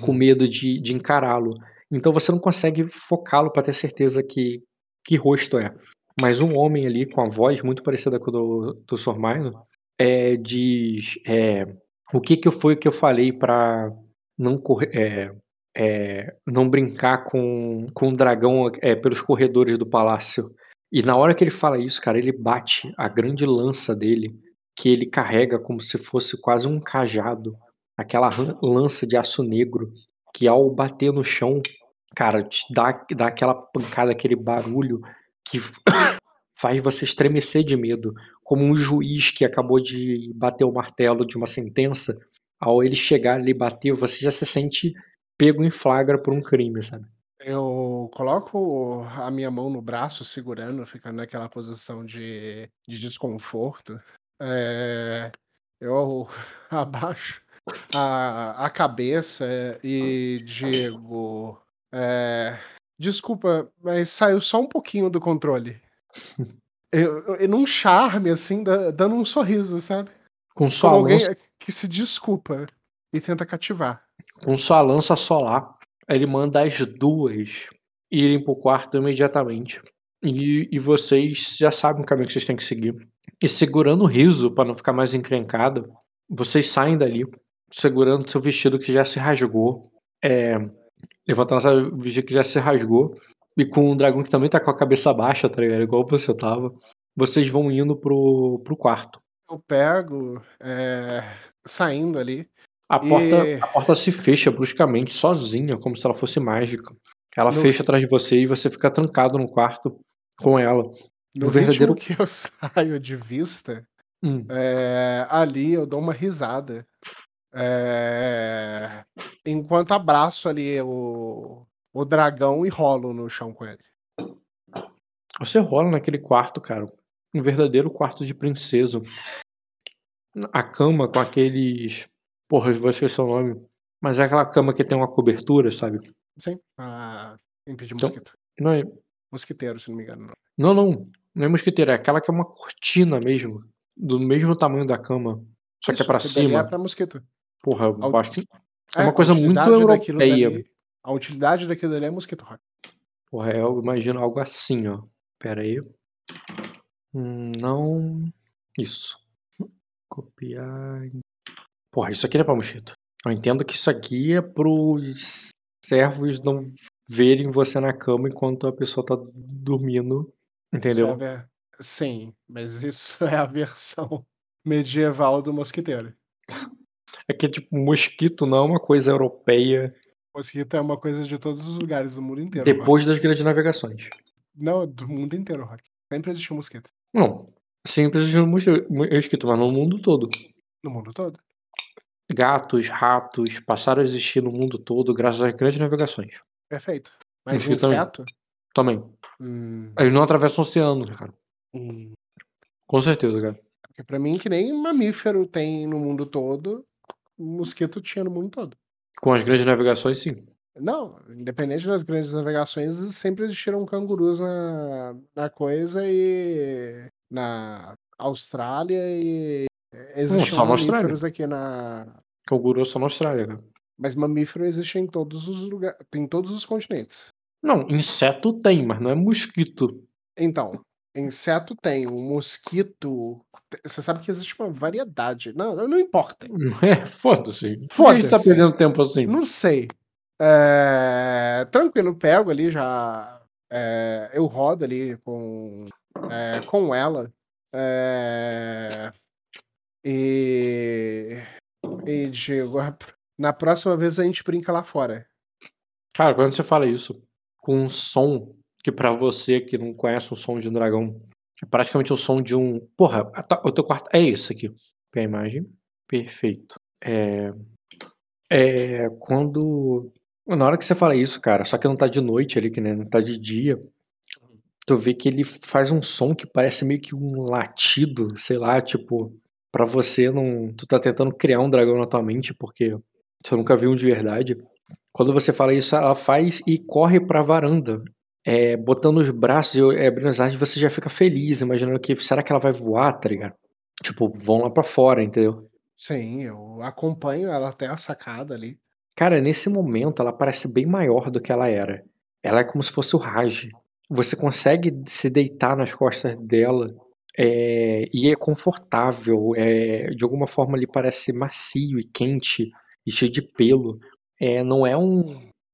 com Uhum. medo de, de encará-lo. Então você não consegue focá-lo para ter certeza que, que rosto é. Mas um homem ali com a voz muito parecida com a do, do Sormaino é, diz é, o que, que foi que eu falei para não correr. É, é, não brincar com, com o dragão é, pelos corredores do palácio. E na hora que ele fala isso, cara, ele bate a grande lança dele, que ele carrega como se fosse quase um cajado, aquela lança de aço negro, que ao bater no chão, cara, dá, dá aquela pancada, aquele barulho que faz você estremecer de medo, como um juiz que acabou de bater o martelo de uma sentença, ao ele chegar ali e bater, você já se sente pego em flagra por um crime, sabe? Eu coloco a minha mão no braço, segurando, ficando naquela posição de, de desconforto. É, eu abaixo a, a cabeça e digo: é, Desculpa, mas saiu só um pouquinho do controle. Eu, eu, num charme, assim, da- dando um sorriso, sabe? Com sua Como alguém lança, que se desculpa e tenta cativar. com sua lança solar, ele manda as duas irem pro quarto imediatamente. E, e vocês já sabem o caminho que vocês têm que seguir. E segurando o riso para não ficar mais encrencado, vocês saem dali, segurando seu vestido que já se rasgou. É, levantando seu vestido que já se rasgou. E com um dragão que também tá com a cabeça baixa, tá ligado? Igual você tava. Vocês vão indo pro, pro quarto. Eu pego, é, saindo ali. A porta, E- a porta se fecha bruscamente, sozinha, como se ela fosse mágica. Ela No- fecha atrás de você e você fica trancado no quarto com ela. No O verdadeiro- que eu saio de vista, Hum, é, ali eu dou uma risada. É, enquanto abraço ali o, o dragão e rolo no chão com ele. Você rola naquele quarto, cara. Um verdadeiro quarto de princesa. A cama com aqueles. Porra, vou esquecer o nome. Mas é aquela cama que tem uma cobertura, sabe? Sim, para impedir Então- mosquito. Não é. Mosquiteiro, se não me engano. Não, Não. não. Não é mosquiteira, é aquela que é uma cortina mesmo. Do mesmo tamanho da cama. Só que é Isso, pra dali cima. É pra mosquito. Porra, eu acho que. É, uma a coisa muito europeia. dali- a utilidade daquilo dali é mosquito rock. Porra, eu imagino algo assim, ó. Pera aí. Hum, Não. Isso. Copiar. Porra, isso aqui não é pra mosquito. Eu entendo que isso aqui é pros servos não verem você na cama enquanto a pessoa tá dormindo. Entendeu? É ver- Sim, mas isso é a versão medieval do mosquiteiro. É que, tipo, mosquito não é uma coisa europeia Mosquito é uma coisa de todos os lugares do mundo inteiro. depois das grandes navegações. Rock. Não, do mundo inteiro, Rock. Sempre existiu mosquito. Não. Sempre existiu mosqui- mosquito, mas no mundo todo. No mundo todo. Gatos, ratos passaram a existir no mundo todo graças às grandes navegações. Perfeito. Mas Mosquito também. inseto? Também. Hum, Eles não atravessam o oceano, né, cara. hum. Com certeza, cara. Porque pra mim, que nem mamífero tem no mundo todo, mosquito tinha no mundo todo. Com as grandes navegações, sim. Não, independente das grandes navegações, sempre existiram cangurus na, na coisa e na Austrália e Austrália. mamíferos aqui na. Canguru só na Austrália, cara. Mas mamífero existe em todos os lugares, em todos os continentes. Não, inseto tem, mas não é mosquito. Então, inseto tem, o mosquito. Você sabe que existe uma variedade. Não, não importa. É, foda-se. Que a gente tá Foda-se. perdendo tempo assim? Não sei. É, tranquilo, pego ali já. é, eu rodo ali com, é, com ela. e, e digo, na próxima vez a gente brinca lá fora. Cara, quando você fala isso com um som que pra você que não conhece o som de um dragão, é praticamente o som de um. Porra, o teu quarto é esse aqui. Vê a imagem. Perfeito. É. É. Quando. Na hora que você fala isso, cara, só que não tá de noite ali, que nem não tá de dia. Tu vê que ele faz um som que parece meio que um latido, sei lá, tipo, pra você não. Tu tá tentando criar um dragão na tua mente, porque você nunca viu um de verdade. Quando você fala isso, ela faz e corre pra varanda. É, botando os braços e é, abrindo as asas, você já fica feliz, imaginando que será que ela vai voar, tá ligado? Tipo, vão lá pra fora, entendeu? Sim, eu acompanho ela até a sacada ali. Cara, nesse momento ela parece bem maior do que ela era. Ela é como se fosse o Raj. Você consegue se deitar nas costas dela é, e é confortável. É, de alguma forma ele parece macio e quente e cheio de pelo. É, não é um,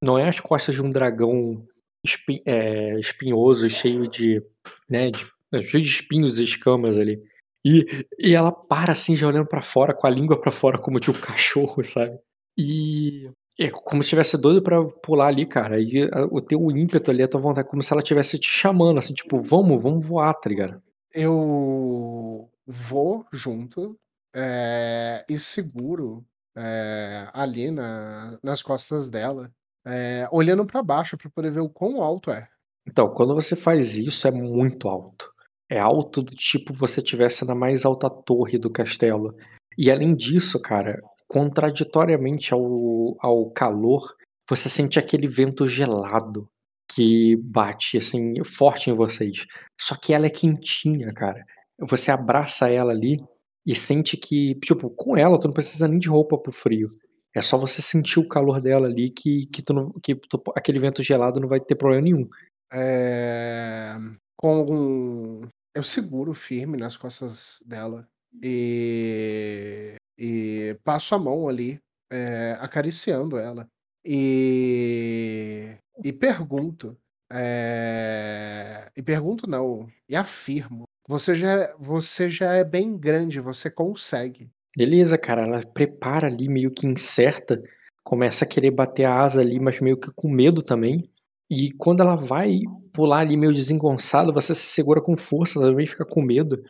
não é as costas de um dragão espi- é, espinhoso, cheio de, né, de- é, cheio de espinhos e escamas ali. E, e ela para assim, já olhando pra fora, com a língua pra fora, como tipo cachorro, sabe? E é como se estivesse doido pra pular ali, cara. E o teu ímpeto ali, a tua vontade, como se ela estivesse te chamando, assim, tipo, vamos, vamos voar, tá ligado? Eu vou junto é, e seguro é, ali na, nas costas dela, é, olhando pra baixo pra poder ver o quão alto é. Então, quando você faz isso, é muito alto. É alto do tipo você estivesse na mais alta torre do castelo. E além disso, cara, contraditoriamente ao, ao calor, você sente aquele vento gelado que bate assim forte em vocês. Só que ela é quentinha, cara. Você abraça ela ali e sente que, tipo, com ela tu não precisa nem de roupa pro frio. É só você sentir o calor dela ali que, que, tu não, que tu, aquele vento gelado não vai ter problema nenhum. É, com algum. Eu seguro firme nas costas dela e, e passo a mão ali, é, acariciando ela. E, e pergunto. É, e pergunto não, e afirmo. Você já, você já é bem grande, você consegue. Beleza, cara, ela prepara ali, meio que incerta, começa a querer bater a asa ali, mas meio que com medo também. E quando ela vai pular ali meio desengonçada, você se segura com força, também fica com medo.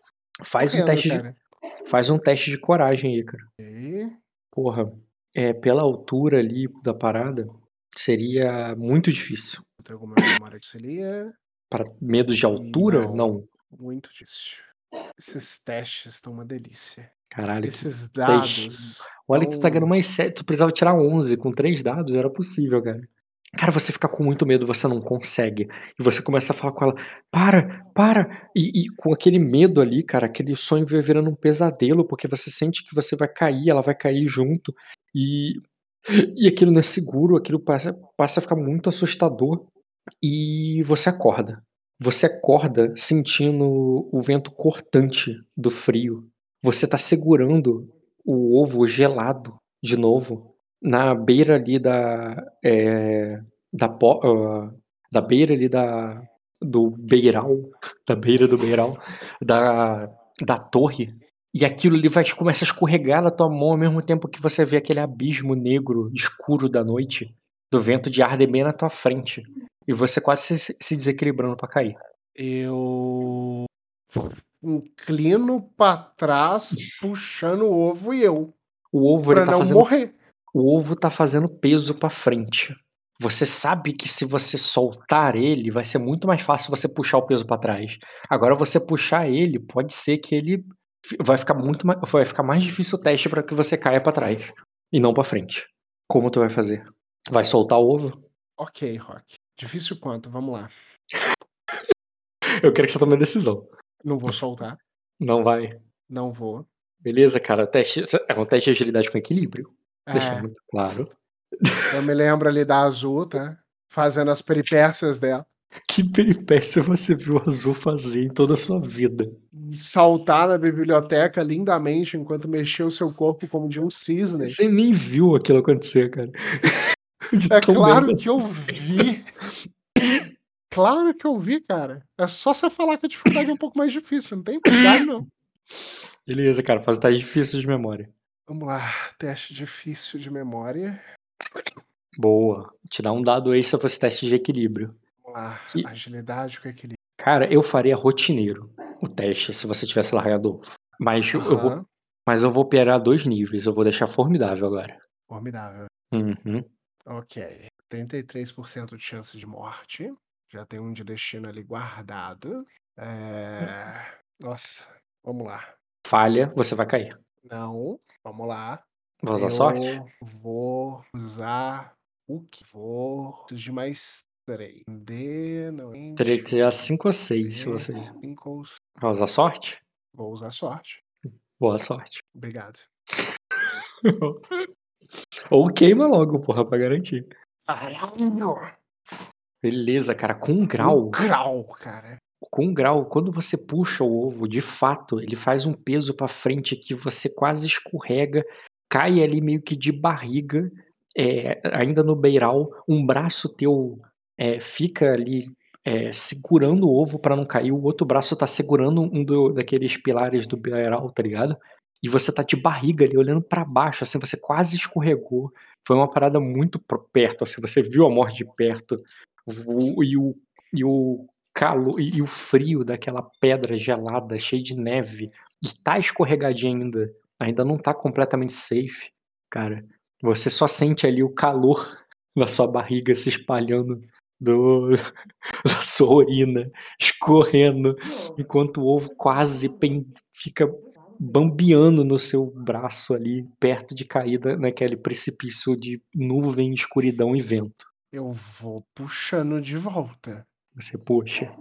Faz um teste de, faz um teste de coragem aí, cara. E... Porra, é, pela altura ali da parada, seria muito difícil. Tem alguma memória que seria? Para medos de altura? Não. Não. Muito difícil. Esses testes estão uma delícia. Caralho. Esses dados. Olha tão... que tu tá ganhando mais 7. Tu precisava tirar 11. Com 3 dados era possível, cara. Cara, você fica com muito medo, você não consegue. E você começa a falar com ela: para, para. E, e com aquele medo ali, cara, aquele sonho vai virando um pesadelo, porque você sente que você vai cair, ela vai cair junto. E, e aquilo não é seguro, aquilo passa, passa a ficar muito assustador. E você acorda. Você acorda sentindo o vento cortante do frio. Você tá segurando o ovo gelado de novo na beira ali da é, da, uh, da beira ali da do beiral, da beira do beiral, da, da torre. E aquilo ali vai começa a escorregar na tua mão ao mesmo tempo que você vê aquele abismo negro, escuro da noite, do vento de arder bem na tua frente. E você quase se, se desequilibrando para cair. Eu inclino para trás, puxando o ovo e eu. O ovo pra ele tá não fazendo. morrer. O ovo tá fazendo peso para frente. Você sabe que se você soltar ele, vai ser muito mais fácil você puxar o peso para trás. Agora você puxar ele, pode ser que ele vai ficar muito mais, vai ficar mais difícil o teste para que você caia para trás e não para frente. Como tu vai fazer? Vai soltar o ovo? Ok, Rock. Difícil quanto? Vamos lá. Eu quero que você tome a decisão. Não vou soltar. Não vai. Não vou. Beleza, cara. Teste, é um teste de agilidade com equilíbrio. É. Deixa muito claro. Eu me lembro ali da Azul, tá? Fazendo as peripécias dela. Que peripécia você viu a Azul fazer em toda a sua vida? Saltar na biblioteca lindamente enquanto mexia o seu corpo como de um cisne. Você nem viu aquilo acontecer, cara. De é claro que eu vi. Claro que eu vi, cara. É só você falar que a dificuldade é um pouco mais difícil, não tem cuidado, não. Beleza, cara, faz o teste difícil de memória. Vamos lá, teste difícil de memória. Boa. Te dá um dado extra pra esse teste de equilíbrio. Vamos lá, que... agilidade com equilíbrio. Cara, eu faria rotineiro o teste se você tivesse largado ovo. Mas, uhum. eu vou, mas eu vou operar dois níveis. Eu vou deixar formidável agora. Formidável. Uhum. Ok. 33% de chance de morte. Já tem um de destino ali guardado. É... Nossa, vamos lá. Falha, você vai cair. Não, vamos lá. Vai usar sorte? Vou usar o que? Vou. Preciso de mais três. D, não. Teria que tirar 5 ou 6 se você. Cinco ou... Vai usar sorte? Vou usar sorte. Boa sorte. Obrigado. ou queima logo, porra, pra garantir. Caralho! Beleza, cara, com um grau. Um grau, cara. Com um grau, quando você puxa o ovo, de fato, ele faz um peso para frente que você quase escorrega, cai ali meio que de barriga, é, ainda no beiral, um braço teu é, fica ali é, segurando o ovo para não cair, o outro braço tá segurando um do, daqueles pilares do beiral, tá ligado? E você tá de barriga ali, olhando para baixo, assim, você quase escorregou. Foi uma parada muito perto, assim, você viu a morte de perto. E o, e o calor e o frio daquela pedra gelada, cheia de neve, e tá escorregadinha ainda, ainda não tá completamente safe, cara. Você só sente ali o calor da sua barriga se espalhando do, da sua urina, escorrendo, enquanto o ovo quase fica bambeando no seu braço ali, perto de caída naquele precipício de nuvem, escuridão e vento. Eu vou puxando de volta. Você puxa.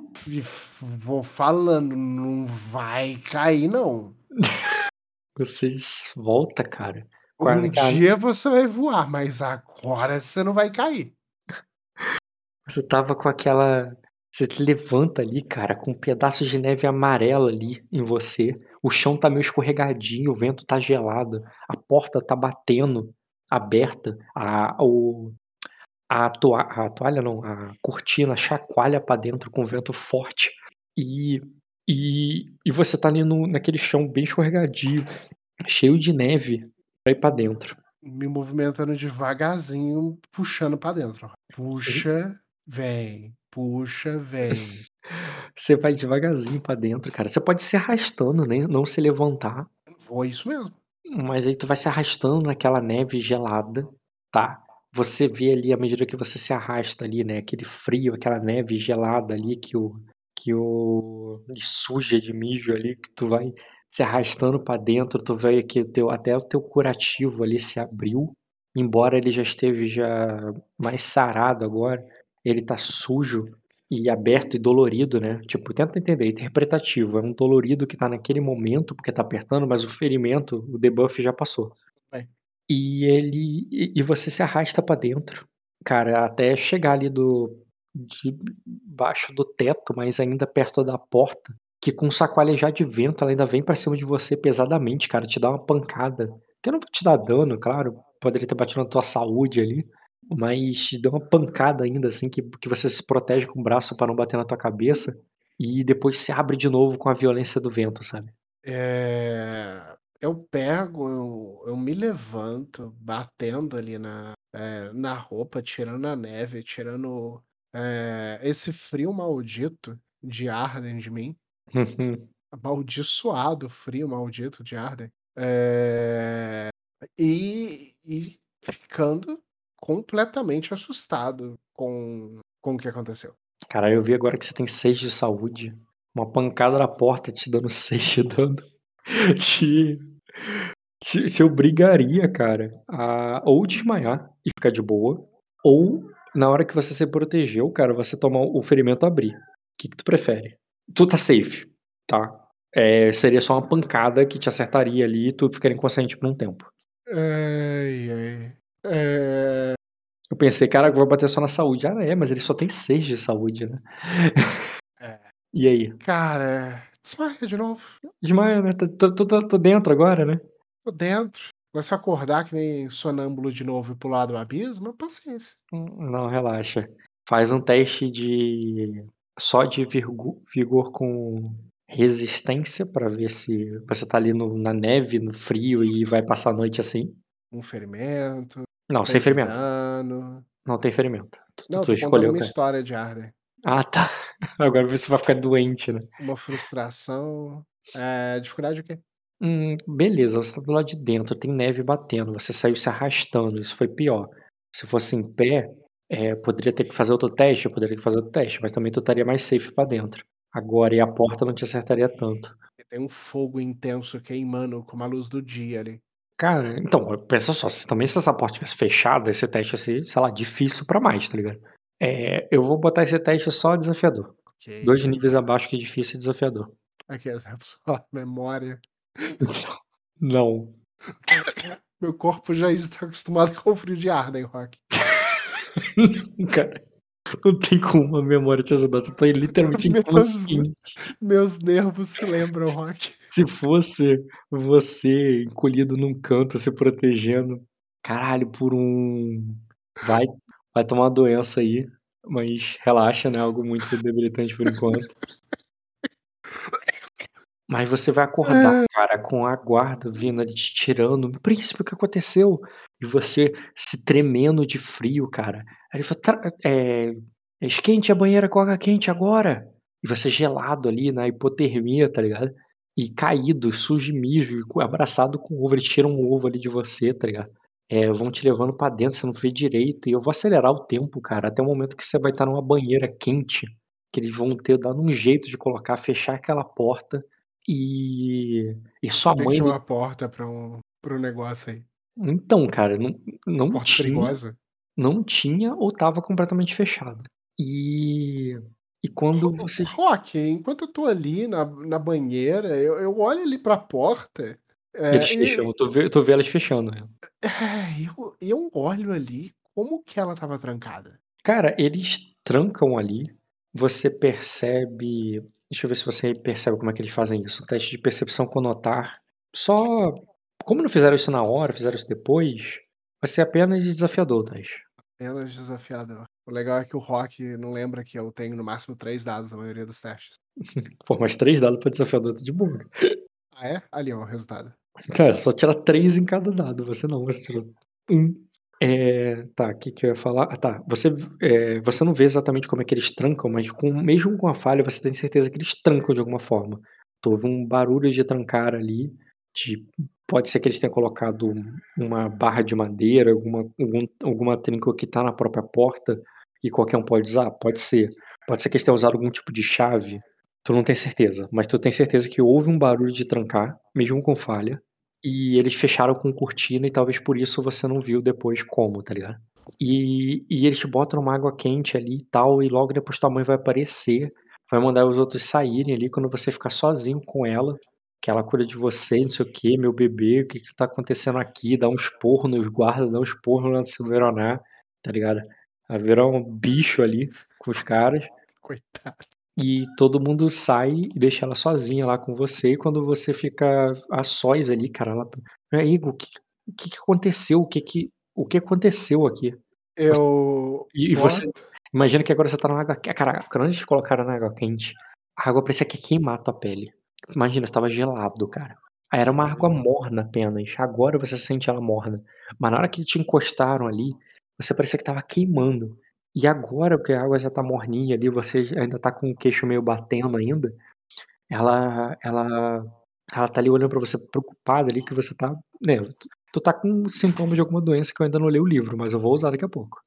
Vou falando, não vai cair, não. Você volta, cara, Um aquela dia você vai voar, mas agora você não vai cair. Você estava com aquela você te levanta ali, cara, com pedaços de neve amarela ali em você, o chão tá meio escorregadinho, o vento tá gelado, a porta tá batendo, aberta, a o a toa a toalha não, a cortina chacoalha pra dentro com vento forte, e e e você tá ali no naquele chão bem escorregadio, cheio de neve pra ir pra dentro. Me movimentando devagarzinho, puxando pra dentro. Puxa, vem, puxa, vem. Você vai devagarzinho pra dentro, cara, você pode se arrastando, nem não se levantar. Vou, é isso mesmo. Mas aí tu vai se arrastando naquela neve gelada, tá, você vê ali à medida que você se arrasta ali, né, aquele frio, aquela neve gelada ali que o que o suja de mijo ali, que tu vai se arrastando pra dentro, tu vê que o teu até o teu curativo ali se abriu, embora ele já esteve já mais sarado agora, ele tá sujo e aberto e dolorido, né, tipo, tenta entender, interpretativo, é um dolorido que tá naquele momento, porque tá apertando, mas o ferimento, o debuff já passou. E ele e você se arrasta pra dentro, cara, até chegar ali do debaixo do teto, mas ainda perto da porta, que com sacoalha de vento, ela ainda vem pra cima de você pesadamente, cara, te dá uma pancada, que eu não vou te dar dano, claro, poderia ter batido na tua saúde ali, mas te dá uma pancada ainda, assim, que que você se protege com o braço pra não bater na tua cabeça, e depois se abre de novo com a violência do vento, sabe. Eh, eu pego, eu eu me levanto, batendo ali na eh, na roupa, tirando a neve, tirando, eh, esse frio maldito de Arden de mim. Amaldiçoado frio maldito de Arden. Eh, e e ficando completamente assustado com com o que aconteceu. Cara, eu vi agora que você tem 6 de saúde, uma pancada na porta te dando 6 de dano, te te te obrigaria, cara, a ou desmaiar e ficar de boa, ou na hora que você se protegeu, cara, você tomar o ferimento abrir. Que que tu prefere? Tu tá safe, tá, eh, seria só uma pancada que te acertaria ali e tu ficaria inconsciente por um tempo. Ai, ai. Eh Eu pensei: "Caraca, vai bater só na saúde", ah, é, mas ele só tem 6 de saúde, né. É. E aí? Cara, desmaia de novo. Desmaia, né, tô tô tô tô dentro agora, né. Tô dentro. Agora se acordar que nem sonâmbulo de novo e pular do abismo, paciência. Hum, não, relaxa. Faz um teste de só de virgu vigor com resistência pra ver se você tá ali no na neve, no frio e vai passar a noite assim. Um ferimento, Não, sem 3 de ferimento. dano. Não tem ferimento. Tu Não, tu tô escolheu uma te história de Arden. Ah tá, agora você vai ficar doente, né. Uma frustração. Eh, dificuldade o quê? Hum, beleza, você tá do lado de dentro, tem neve batendo, você saiu se arrastando, isso foi pior. Se fosse em pé, eh, poderia ter que fazer outro teste? Eu poderia que fazer outro teste, mas também tu estaria mais safe pra dentro. Agora e a porta não te acertaria tanto. Tem um fogo intenso queimando como a luz do dia ali. Cara, então, pensa só, se também se essa porta tivesse fechada, esse teste ia ser, sei lá, difícil pra mais, tá ligado. Eh, eu vou botar esse teste só desafiador. Ok. 2 níveis abaixo que difícil e desafiador. Aqui é só memória. Não. Meu corpo já está acostumado com o frio de Arden, Rock. Cara, não tem como a memória te ajudar, você tá literalmente inconsciente. meus nervos se lembram, Rock. Se fosse você encolhido num canto se protegendo, caralho, por um vai vai tomar uma doença aí, mas relaxa, não é algo muito debilitante por enquanto. Mas você vai acordar, cara, com a guarda vindo ali te tirando, "Príncipe, o que aconteceu?" E você se tremendo de frio, cara. Aí ele falou: "Tra eh, esquente a banheira com água quente agora." E você gelado ali na hipotermia, tá ligado. E caído, sujo mijo abraçado com ovo, eles tiram um ovo ali de você, tá ligado. Eh, vão te levando pra dentro, você não fez direito, e eu vou acelerar o tempo, cara, até o momento que você vai estar numa banheira quente, que eles vão ter dado um jeito de colocar, fechar aquela porta, e e sua que mãe ali uma porta pra um para um negócio aí? Então, cara, não não Porta tinha perigosa? não tinha ou estava completamente fechada. E e quando você Rock, enquanto eu tô ali na na banheira, eu eu olho ali pra porta, É, Eles e fecham, tu vê tu vê elas fechando, né. É, eu eu olho ali, como que ela estava trancada? Cara, eles trancam ali, você percebe deixa eu ver se você percebe como é que eles fazem isso, o teste de percepção com notar, só como não fizeram isso na hora, fizeram isso depois, vai ser apenas desafiador teste. Apenas desafiador. O legal é que o Rock não lembra que eu tenho no máximo 3 dados na maioria dos testes. Pô, mas 3 dados pra desafiador tá de boa. Ah é? Ali ó, o resultado. Cara, só tira 3 em cada dado, você não, você tirou 1. Eh, tá, que que eu ia falar? Ah tá, você eh, você não vê exatamente como é que eles trancam, mas com mesmo com a falha você tem certeza que eles trancam de alguma forma. Tu ouve um barulho de trancar ali, de pode ser que eles tenham colocado uma barra de madeira, alguma algum alguma trinca que tá na própria porta, e qualquer um pode usar? Pode ser. Pode ser que eles tenham usado algum tipo de chave, tu não tem certeza, mas tu tem certeza que houve um barulho de trancar, mesmo com falha, e eles fecharam com cortina e talvez por isso você não viu depois como, tá ligado. E e eles te botam uma água quente ali e tal, e logo depois tua mãe vai aparecer, vai mandar os outros saírem ali, quando você ficar sozinho com ela, que ela cuida de você não sei o quê, "meu bebê, o que que tá acontecendo aqui?", dá um esporro nos guarda, dá um esporro na Silveroná, tá ligado. Vai virar um bicho ali com os caras. Coitada. E todo mundo sai e deixa ela sozinha lá com você, e quando você fica a sós ali, cara, ela "E aí, Igor, o que que que aconteceu? O que que o que aconteceu aqui?". Eu e e você imagina que agora você tá numa água que cara, quando eles te colocaram na água quente, a água parecia que ia queimar a tua pele. Imagina, você estava gelado, cara. Era uma água morna apenas, agora você sente ela morna, mas na hora que te encostaram ali, você parecia que estava queimando. E agora que a água já tá morninha ali, você já ainda tá com o queixo meio batendo ainda, ela ela ela tá ali olhando pra você preocupada ali que você tá, né, tu tu tá com sintomas de alguma doença que eu ainda não li o livro, mas eu vou usar daqui a pouco.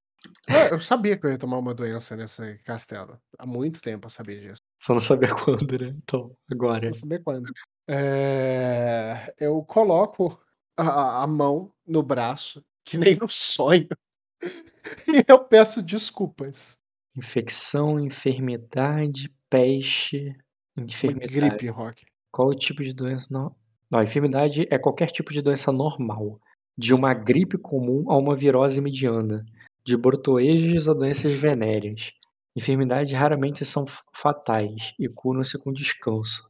É, eu sabia que eu ia tomar uma doença nesse castelo, há muito tempo eu sabia disso. Só não sabia quando, né, então, Só agora. não sabia quando. Eh, eu coloco a a mão no braço, que nem no sonho, e eu peço desculpas. Infecção, enfermidade, peste, enfermidade. gripe, Rock. Qual o tipo de doença no ó, enfermidade é qualquer tipo de doença normal, de uma gripe comum a uma virose mediana, de brotoejos a doenças venéreas. Enfermidades raramente são fa fatais e curam-se com descanso.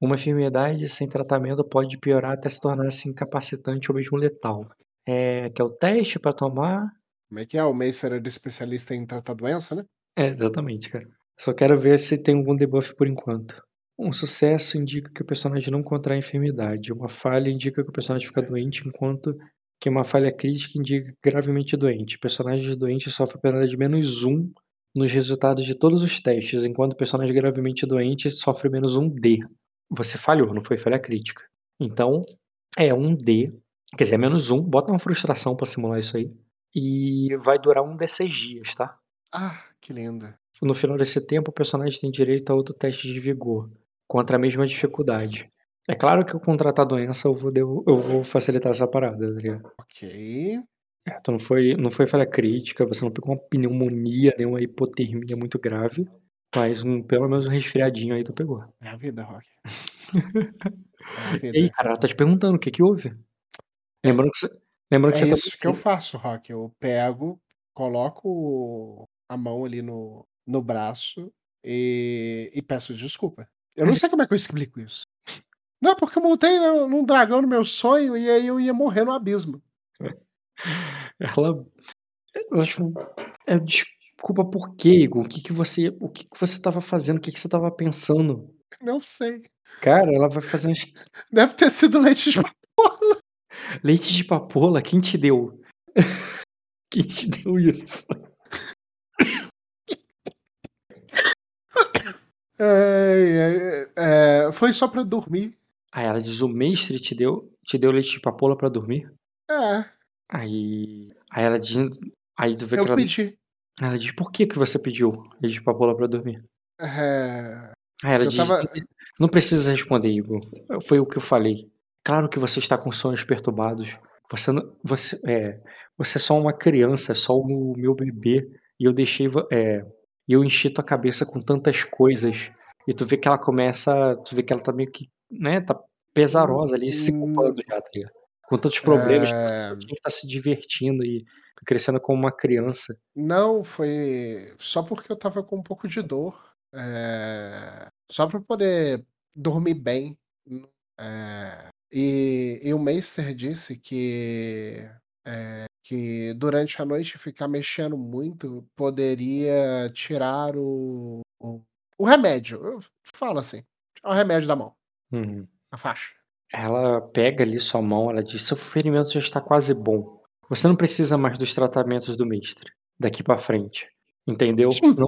Uma enfermidade sem tratamento pode piorar até se tornar-se incapacitante ou mesmo letal. Eh, quer o teste pra tomar? Como é que é? O Macer era especialista em tratar doença, né? É, exatamente, cara. Só quero ver se tem algum debuff por enquanto. Um sucesso indica que o personagem não contrai enfermidade, uma falha indica que o personagem fica doente, enquanto que uma falha crítica indica gravemente doente. Personagens doentes sofrem penalidade de -1 nos resultados de todos os testes, enquanto o personagem gravemente doente sofre -1d. Você falhou, não foi falha crítica. Então, é 1d, quer dizer, -1, bota uma frustração pra simular isso aí, e vai durar 1 D6 dias, tá. Ah, que lindo. No final desse tempo, o personagem tem direito a outro teste de vigor, contra a mesma dificuldade. É claro que com tratar doença eu vou devo eu vou facilitar essa parada, tá ligado. Ok. É, tu não foi não foi falha crítica, você não pegou uma pneumonia, nem uma hipotermia muito grave, mas um pelo menos um resfriadinho aí tu pegou. É a vida, Rock. É a vida. cara, ela tá te perguntando o que que houve. É Lembrando que você lembrando que é você isso que eu faço, Rock, eu pego, coloco a mão ali no no braço, e e peço desculpa. Eu não sei como é que eu explico isso. Não, porque eu montei num dragão no meu sonho, e aí eu ia morrer no abismo. Ela eu acho é desculpa por quê, Igor? O que que você o que que você estava fazendo? O que que você estava pensando? Não sei. Cara, ela vai fazer umas Deve ter sido leite de papoula. Leite de papoula? Quem te deu? Quem te deu isso? Ai, ai, eh, foi só pra dormir. Aí ela diz: "O mestre te deu te deu leite de papoula pra dormir?" É. Aí aí ela diz aí tu vê que Eu ela pedi. ela diz: "Por que que você pediu leite de papoula pra dormir?" Eh, Aí ela eu diz: estava "Não pre não precisa responder, Igor, foi o que eu falei. Claro que você está com sonhos perturbados, você não você é, você é só uma criança, é só o meu bebê, e eu deixei vo e eu enchi tua cabeça com tantas coisas", e tu vê que ela começa tu vê que ela tá meio que, né, tá pesarosa ali, se culpando já, tá ligado. Com tantos problemas Eh tinha que estar se divertindo e crescendo como uma criança. Não, foi só porque eu estava com um pouco de dor, eh, só pra poder dormir bem, eh, e e o Meister disse que, eh, que durante a noite ficar mexendo muito poderia tirar o o o remédio, eu falo assim, tirar o remédio da mão. Uhum. A faixa. Ela pega ali sua mão, ela diz: "Seu ferimento já está quase bom. Você não precisa mais dos tratamentos do mestre, daqui pra frente, entendeu? Sim.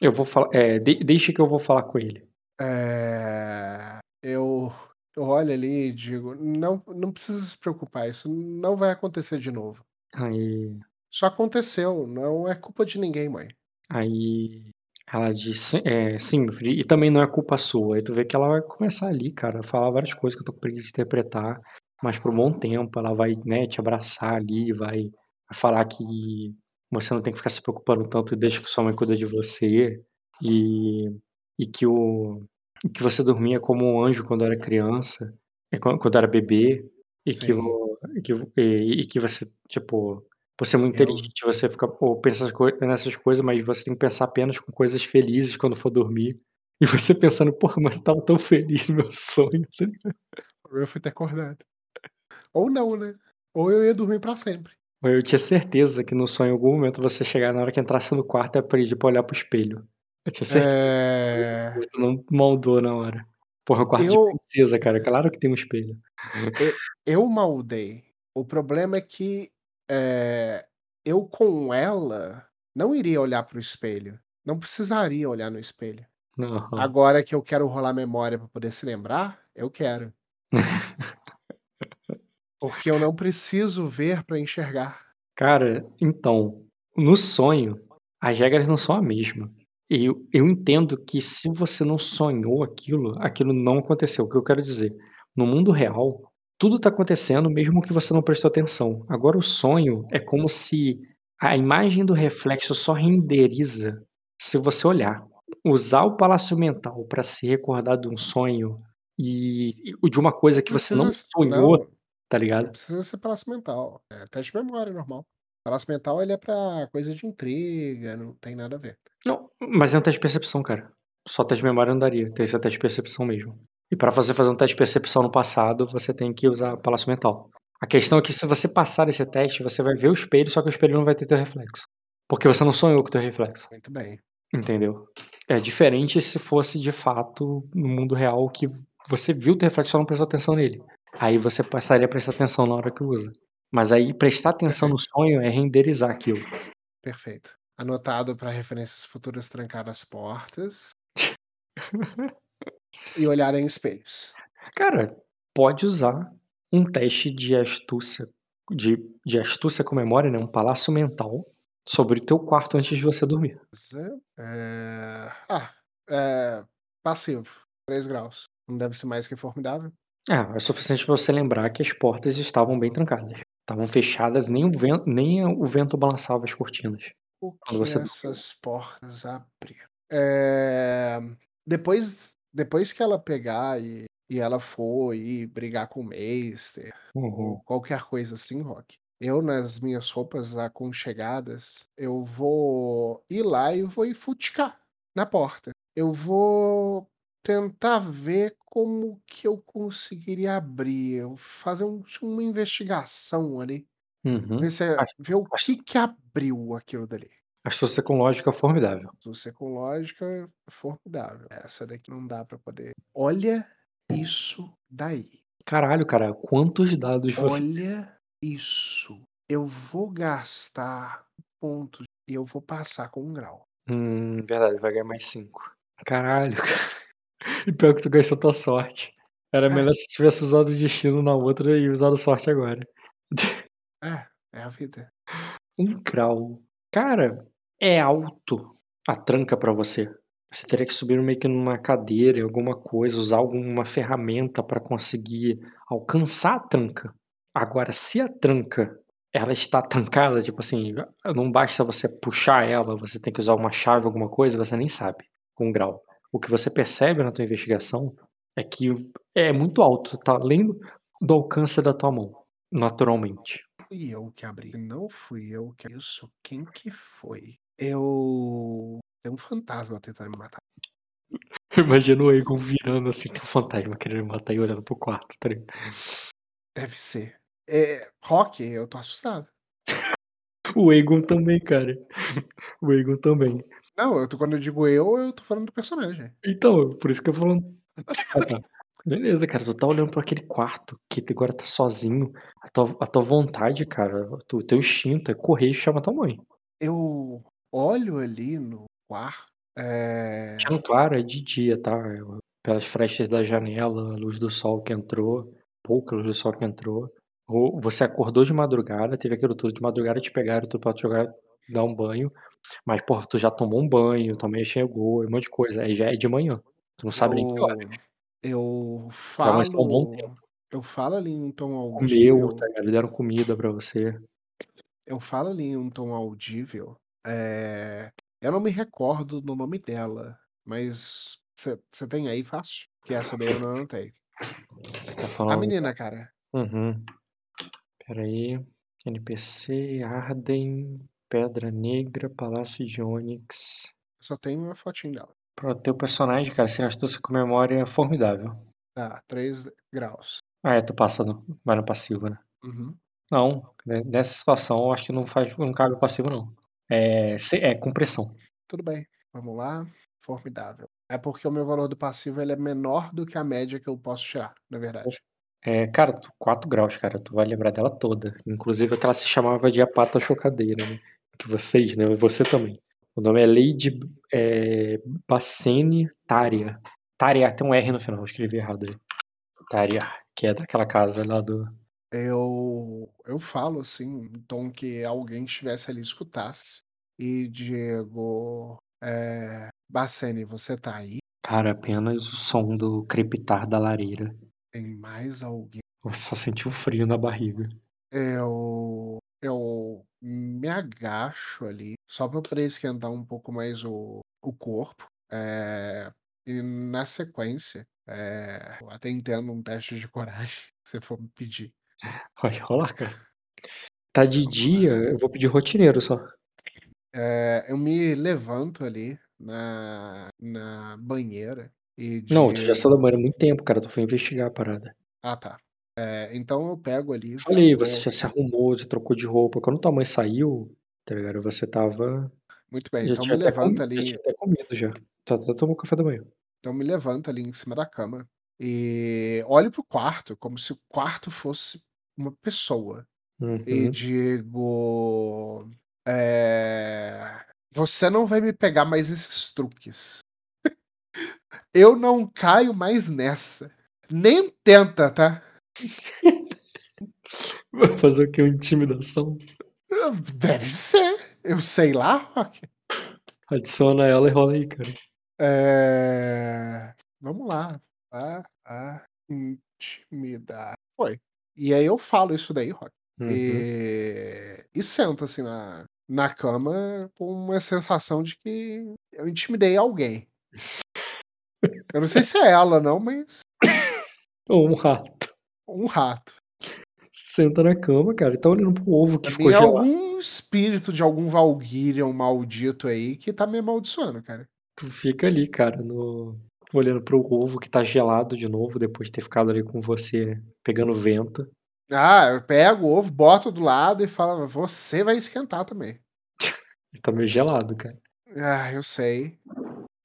Eu vou falar eh, de deixe que eu vou falar com ele". Eh, eu eu olho ali e digo: "Não não precisa se preocupar, isso não vai acontecer de novo". Aí Só aconteceu, não é culpa de ninguém, mãe. aí ela disse: "Eh, sim, meu filho, e também não é culpa sua". Aí tu vê que ela vai começar ali, cara, a falar várias coisas que eu tô com preguiça de interpretar, mas por um bom tempo ela vai, né, te abraçar ali, vai falar que você não tem que ficar se preocupando tanto e deixa que sua mãe cuida de você, e e que o que você dormia como um anjo quando era criança, e quan quando era bebê, e que Sim. e que e e que você, tipo, você é muito Eu inteligente, você fica, pô, pensa nessas coisas, mas você tem que pensar apenas com coisas felizes quando for dormir. E você pensando: "Porra, mas eu estava tão feliz no meu sonho". Eu fui ter acordado. Ou não, né, ou eu ia dormir pra sempre. Eu tinha certeza que no sonho, em algum momento, você chegar na hora que entrasse no quarto, ia pedir pra olhar para o espelho. Eu tinha certeza você não moldou na hora. Porra, quarto de Eu princesa, cara, claro que tem um espelho. E eu moldei, o problema é que, eh, eu com ela não iria olhar para o espelho, não precisaria olhar no espelho. Agora que eu quero rolar memória pra poder se lembrar, eu quero. Porque eu não preciso ver pra enxergar. Cara, então, no sonho, as regras não são a mesma. Eu eu entendo que se você não sonhou aquilo, aquilo não aconteceu. O que eu quero dizer, no mundo real, tudo tá acontecendo mesmo que você não prestou atenção. Agora o sonho é como se a imagem do reflexo só renderiza se você olhar. Usar o palácio mental pra se recordar de um sonho e de uma coisa que você não s sonhou, não, tá não ligado? precisa ser palácio mental, é teste de memória normal. Palácio mental ele é pra coisa de intriga, não tem nada a ver. Não, mas é um teste de percepção, cara. Só teste de memória não daria, tem que ser teste de percepção mesmo. E pra você fazer um teste de percepção no passado, você tem que usar palácio mental. A questão é que se você passar nesse teste, você vai ver o espelho, só que o espelho não vai ter teu reflexo. Porque você não sonhou com o teu reflexo. Muito bem. Entendeu? É diferente se fosse de fato no mundo real que você viu o teu reflexo, só não prestou atenção nele. Aí você passaria a prestar atenção na hora que usa. Mas aí prestar atenção no sonho é renderizar aquilo. Perfeito. Anotado pra referências futuras trancar as portas. E olhar em espelhos. Cara, pode usar um teste de astúcia de de astúcia com memória, né, um palácio mental, sobre o teu quarto antes de você dormir. Eh, ah, eh, passivo, 3 graus. Não deve ser mais que formidável. É, é suficiente pra você lembrar que as portas estavam bem trancadas. Estavam fechadas, nem o ven nem o vento balançava as cortinas, O que você essas portas abriram? Eh, depois depois que ela pegar e e ela for ir brigar com o Meister, ou Uhum. qualquer coisa assim, Rock, eu nas minhas roupas aconchegadas, eu vou ir lá e vou ir futicar na porta. Eu vou tentar ver como que eu conseguiria abrir, eu fazer um tipo uma investigação ali. Ver Uhum. se é As ver o as que que abriu aquilo dali. Astúcia com lógica formidável. Astúcia com lógica, formidável. Essa daqui não dá pra poder olha isso daí. Caralho, cara, quantos dados você Olha isso. Eu vou gastar pontos e eu vou passar com 1 grau. Hum, verdade, vai ganhar mais 5. Caralho, cara. E pior que tu gastou tua sorte. Era É. melhor se tivesse usado o destino na outra e usado sorte agora. É, é a vida. 1 grau. Cara, é alto a tranca pra você. Você teria que subir meio que numa cadeira, alguma coisa, usar alguma ferramenta pra conseguir alcançar a tranca. Agora, se a tranca, ela está trancada, tipo assim, não basta você puxar ela, você tem que usar uma chave, alguma coisa, você nem sabe, com 1 grau. O que você percebe na tua investigação É que é muito alto, tá além do alcance da tua mão, naturalmente. Fui eu que abri. Não fui eu que isso, quem que foi? Eu tem um fantasma tentando me matar. Imagina o Egon virando assim, tem um fantasma querendo me matar e olhando pro quarto, tá ligado? Deve ser. É, Rock, eu tô assustado. O Egon também, cara. O Egon também. Não, eu tô, quando eu digo eu, eu tô falando do personagem. Então, por isso que eu falando. Ah, tá. Beleza, cara, tu tá olhando pra aquele quarto que agora tá sozinho. A tua, a tua vontade, cara, o teu, instinto é correr e chamar tua mãe. Eu olho ali no quarto. É... Tinha claro, é de dia, tá? Pelas frestas da janela, a luz do sol que entrou, pouca luz do sol que entrou. Ou você acordou de madrugada, teve aquilo tudo de madrugada, te pegaram, tu pode jogar, dar um banho. Mas, porra, tu já tomou um banho, também chegou, um monte de coisa. Aí já é de manhã. Tu não sabe nem que eu, horas. eu Já vai estar um bom falo. tempo. Eu falo ali em um tom Comeu, audível. tá ligado? Deram comida pra você. Eu falo ali em um tom audível. É... Eu não me recordo do nome dela, mas você tem aí fácil? Que essa daí eu não anotei. Você tá A falando. menina, cara. Uhum. Pera aí. NPC, Arden, Pedra Negra, Palácio de Onyx. Só tem uma fotinho dela. Pro teu personagem, cara, sem astúcia com memória formidável. Tá, 3 graus. Ah, é, tu passa no, vai no passivo, né? Uhum. Não, né, nessa situação eu acho que não faz, não cabe o passivo, não. É, se- é compressão. Tudo bem. Vamos lá. Formidável. É porque o meu valor do passivo ele é menor do que a média que eu posso tirar, na verdade. É, cara, tu- 4 graus, cara, tu vai lembrar dela toda. Inclusive que ela se chamava de a pata chocadeira, né? Que vocês, né? Você também. O nome é Lady é, Bacene Tária. Tária, tem um R no final, eu escrevi errado aí. Tária, que é daquela casa lá do. Eu, eu falo assim, um tom que alguém estivesse ali e escutasse. E Diego, é, Bacene, você tá aí? Cara, apenas o som do crepitar da lareira. Tem mais alguém? Você só sentiu frio na barriga. Eu, eu me agacho ali, só pra poder esquentar um pouco mais o, o corpo. É, e na sequência, é, eu até entendo um teste de coragem, se for me pedir. Pode rolar, cara. Tá de dia, eu vou pedir rotineiro só. É, eu me levanto ali na, na banheira e Não, tu já saiu da banheira há muito tempo, cara. Tu foi investigar a parada. Ah, tá. É, então eu pego ali. Falei, você já se arrumou, você trocou de roupa. Quando tua mãe saiu, tá ligado? Você tava. Muito bem, Já então me levanta comido, já ali. tinha até comido já. Já até tomou café da manhã. Então me levanta ali em cima da cama e olho pro quarto, como se o quarto fosse uma pessoa. E Uhum. digo. é, Você não vai me pegar mais esses truques. Eu não caio mais nessa. Nem tenta, tá? Vai fazer o que? Uma intimidação? Deve ser. Eu sei lá. Adiciona ela e rola aí, cara. É, Vamos lá. Intimidar. Foi. E aí eu falo isso daí, Rock. Uhum. E... e sento assim na, na cama com uma sensação de que eu intimidei alguém. Eu não sei se é ela, não, mas Ou um rato. Um rato. Senta na cama, cara, e tá olhando pro ovo que Pra ficou é gelado. algum espírito de algum Valkyrian maldito aí que tá me amaldiçoando, cara. Tu fica ali, cara, no... olhando pro ovo que tá gelado de novo, depois de ter ficado ali com você pegando vento. Ah, eu pego o ovo, boto do lado e falo, você vai esquentar também. Ele tá meio gelado, cara. Ah, eu sei.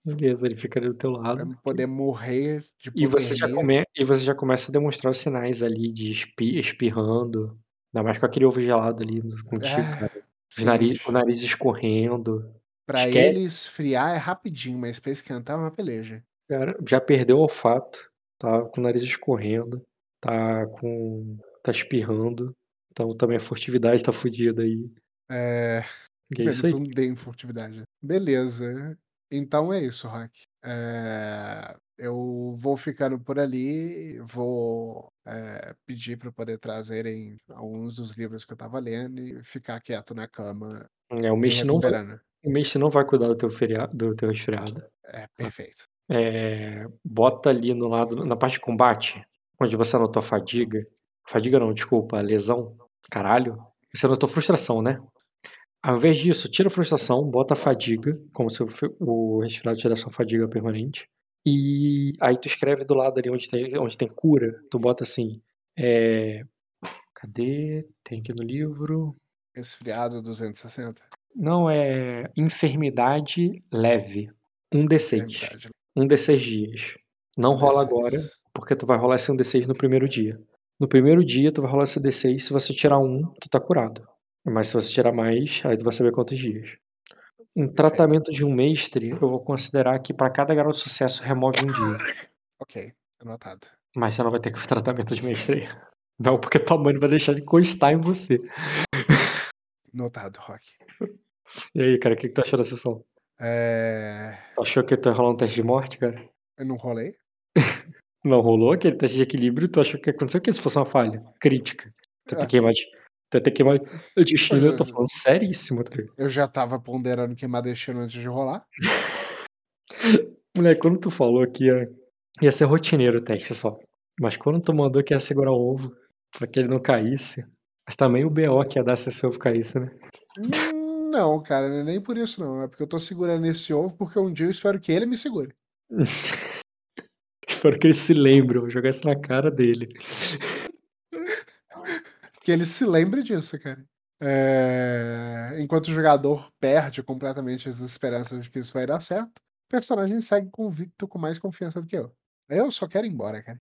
Beleza, ele fica do teu Pra lado. poder morrer de E você, já come... e você já começa a demonstrar os sinais ali de espi... espirrando. Ainda mais com aquele ovo gelado ali contigo, Ah, cara. Os nariz... O nariz escorrendo. Pra Esque- ele esfriar é rapidinho, mas pra esquentar é uma peleja. Cara, já perdeu o olfato. Tá com o nariz escorrendo. Tá com. tá espirrando. Então também a furtividade tá fodida aí. É, E é isso aí. Têm furtividade. Beleza. Então é isso, Rock. É, eu vou ficando por ali, vou é, pedir para poder trazerem alguns dos livros que eu tava lendo e ficar quieto na cama, É, o Mestre não vai, o não vai cuidar do teu feriado, do teu resfriado. É, perfeito. É, bota ali no lado, na parte de combate, onde você anotou a fadiga. Fadiga não, desculpa, a lesão. Caralho. Você anotou frustração, né? Ao invés disso, tira a frustração, bota a fadiga, como se o resfriado tivesse uma fadiga permanente. E aí tu escreve do lado ali onde tem, onde tem cura, tu bota assim. É... Cadê? Tem aqui no livro. Resfriado 260. Não, é enfermidade leve. Um D6. Um D6 dias. Não rola D6. agora, porque tu vai rolar esse um D6 no primeiro dia. No primeiro dia, tu vai rolar esse D6. Se você tirar um, tu tá curado. Mas se você tirar mais, aí tu vai saber quantos dias. Um tratamento de um mestre, eu vou considerar que para cada grau de sucesso remove um dia. Ok, anotado. Mas você não vai ter que tratamento de mestre. Não, porque tua mãe não vai deixar de encostar em você. Notado, Rock. E aí, cara, o que, que tu achou da sessão? É... Tu achou que tu ia rolar um teste de morte, cara? Eu não rolei. não rolou aquele teste de equilíbrio? Tu achou que aconteceu que se fosse uma falha crítica? Tu ia ter que mais Tu ter queimar o destino, eu tô falando seríssimo, tá Eu já tava ponderando queimar destino antes de rolar. Moleque, quando tu falou que ia, ia ser rotineiro o teste só. Mas quando tu mandou que ia segurar o ovo pra que ele não caísse. Mas também o BO que ia dar se esse ovo caísse, né? Hum, não, cara, nem por isso não. É porque eu tô segurando esse ovo porque um dia eu espero que ele me segure. espero que ele se lembre, eu vou jogar isso na cara dele que ele se lembre disso, cara. É... Enquanto o jogador perde completamente as esperanças de que isso vai dar certo, o personagem segue convicto com mais confiança do que eu. Eu só quero ir embora, cara.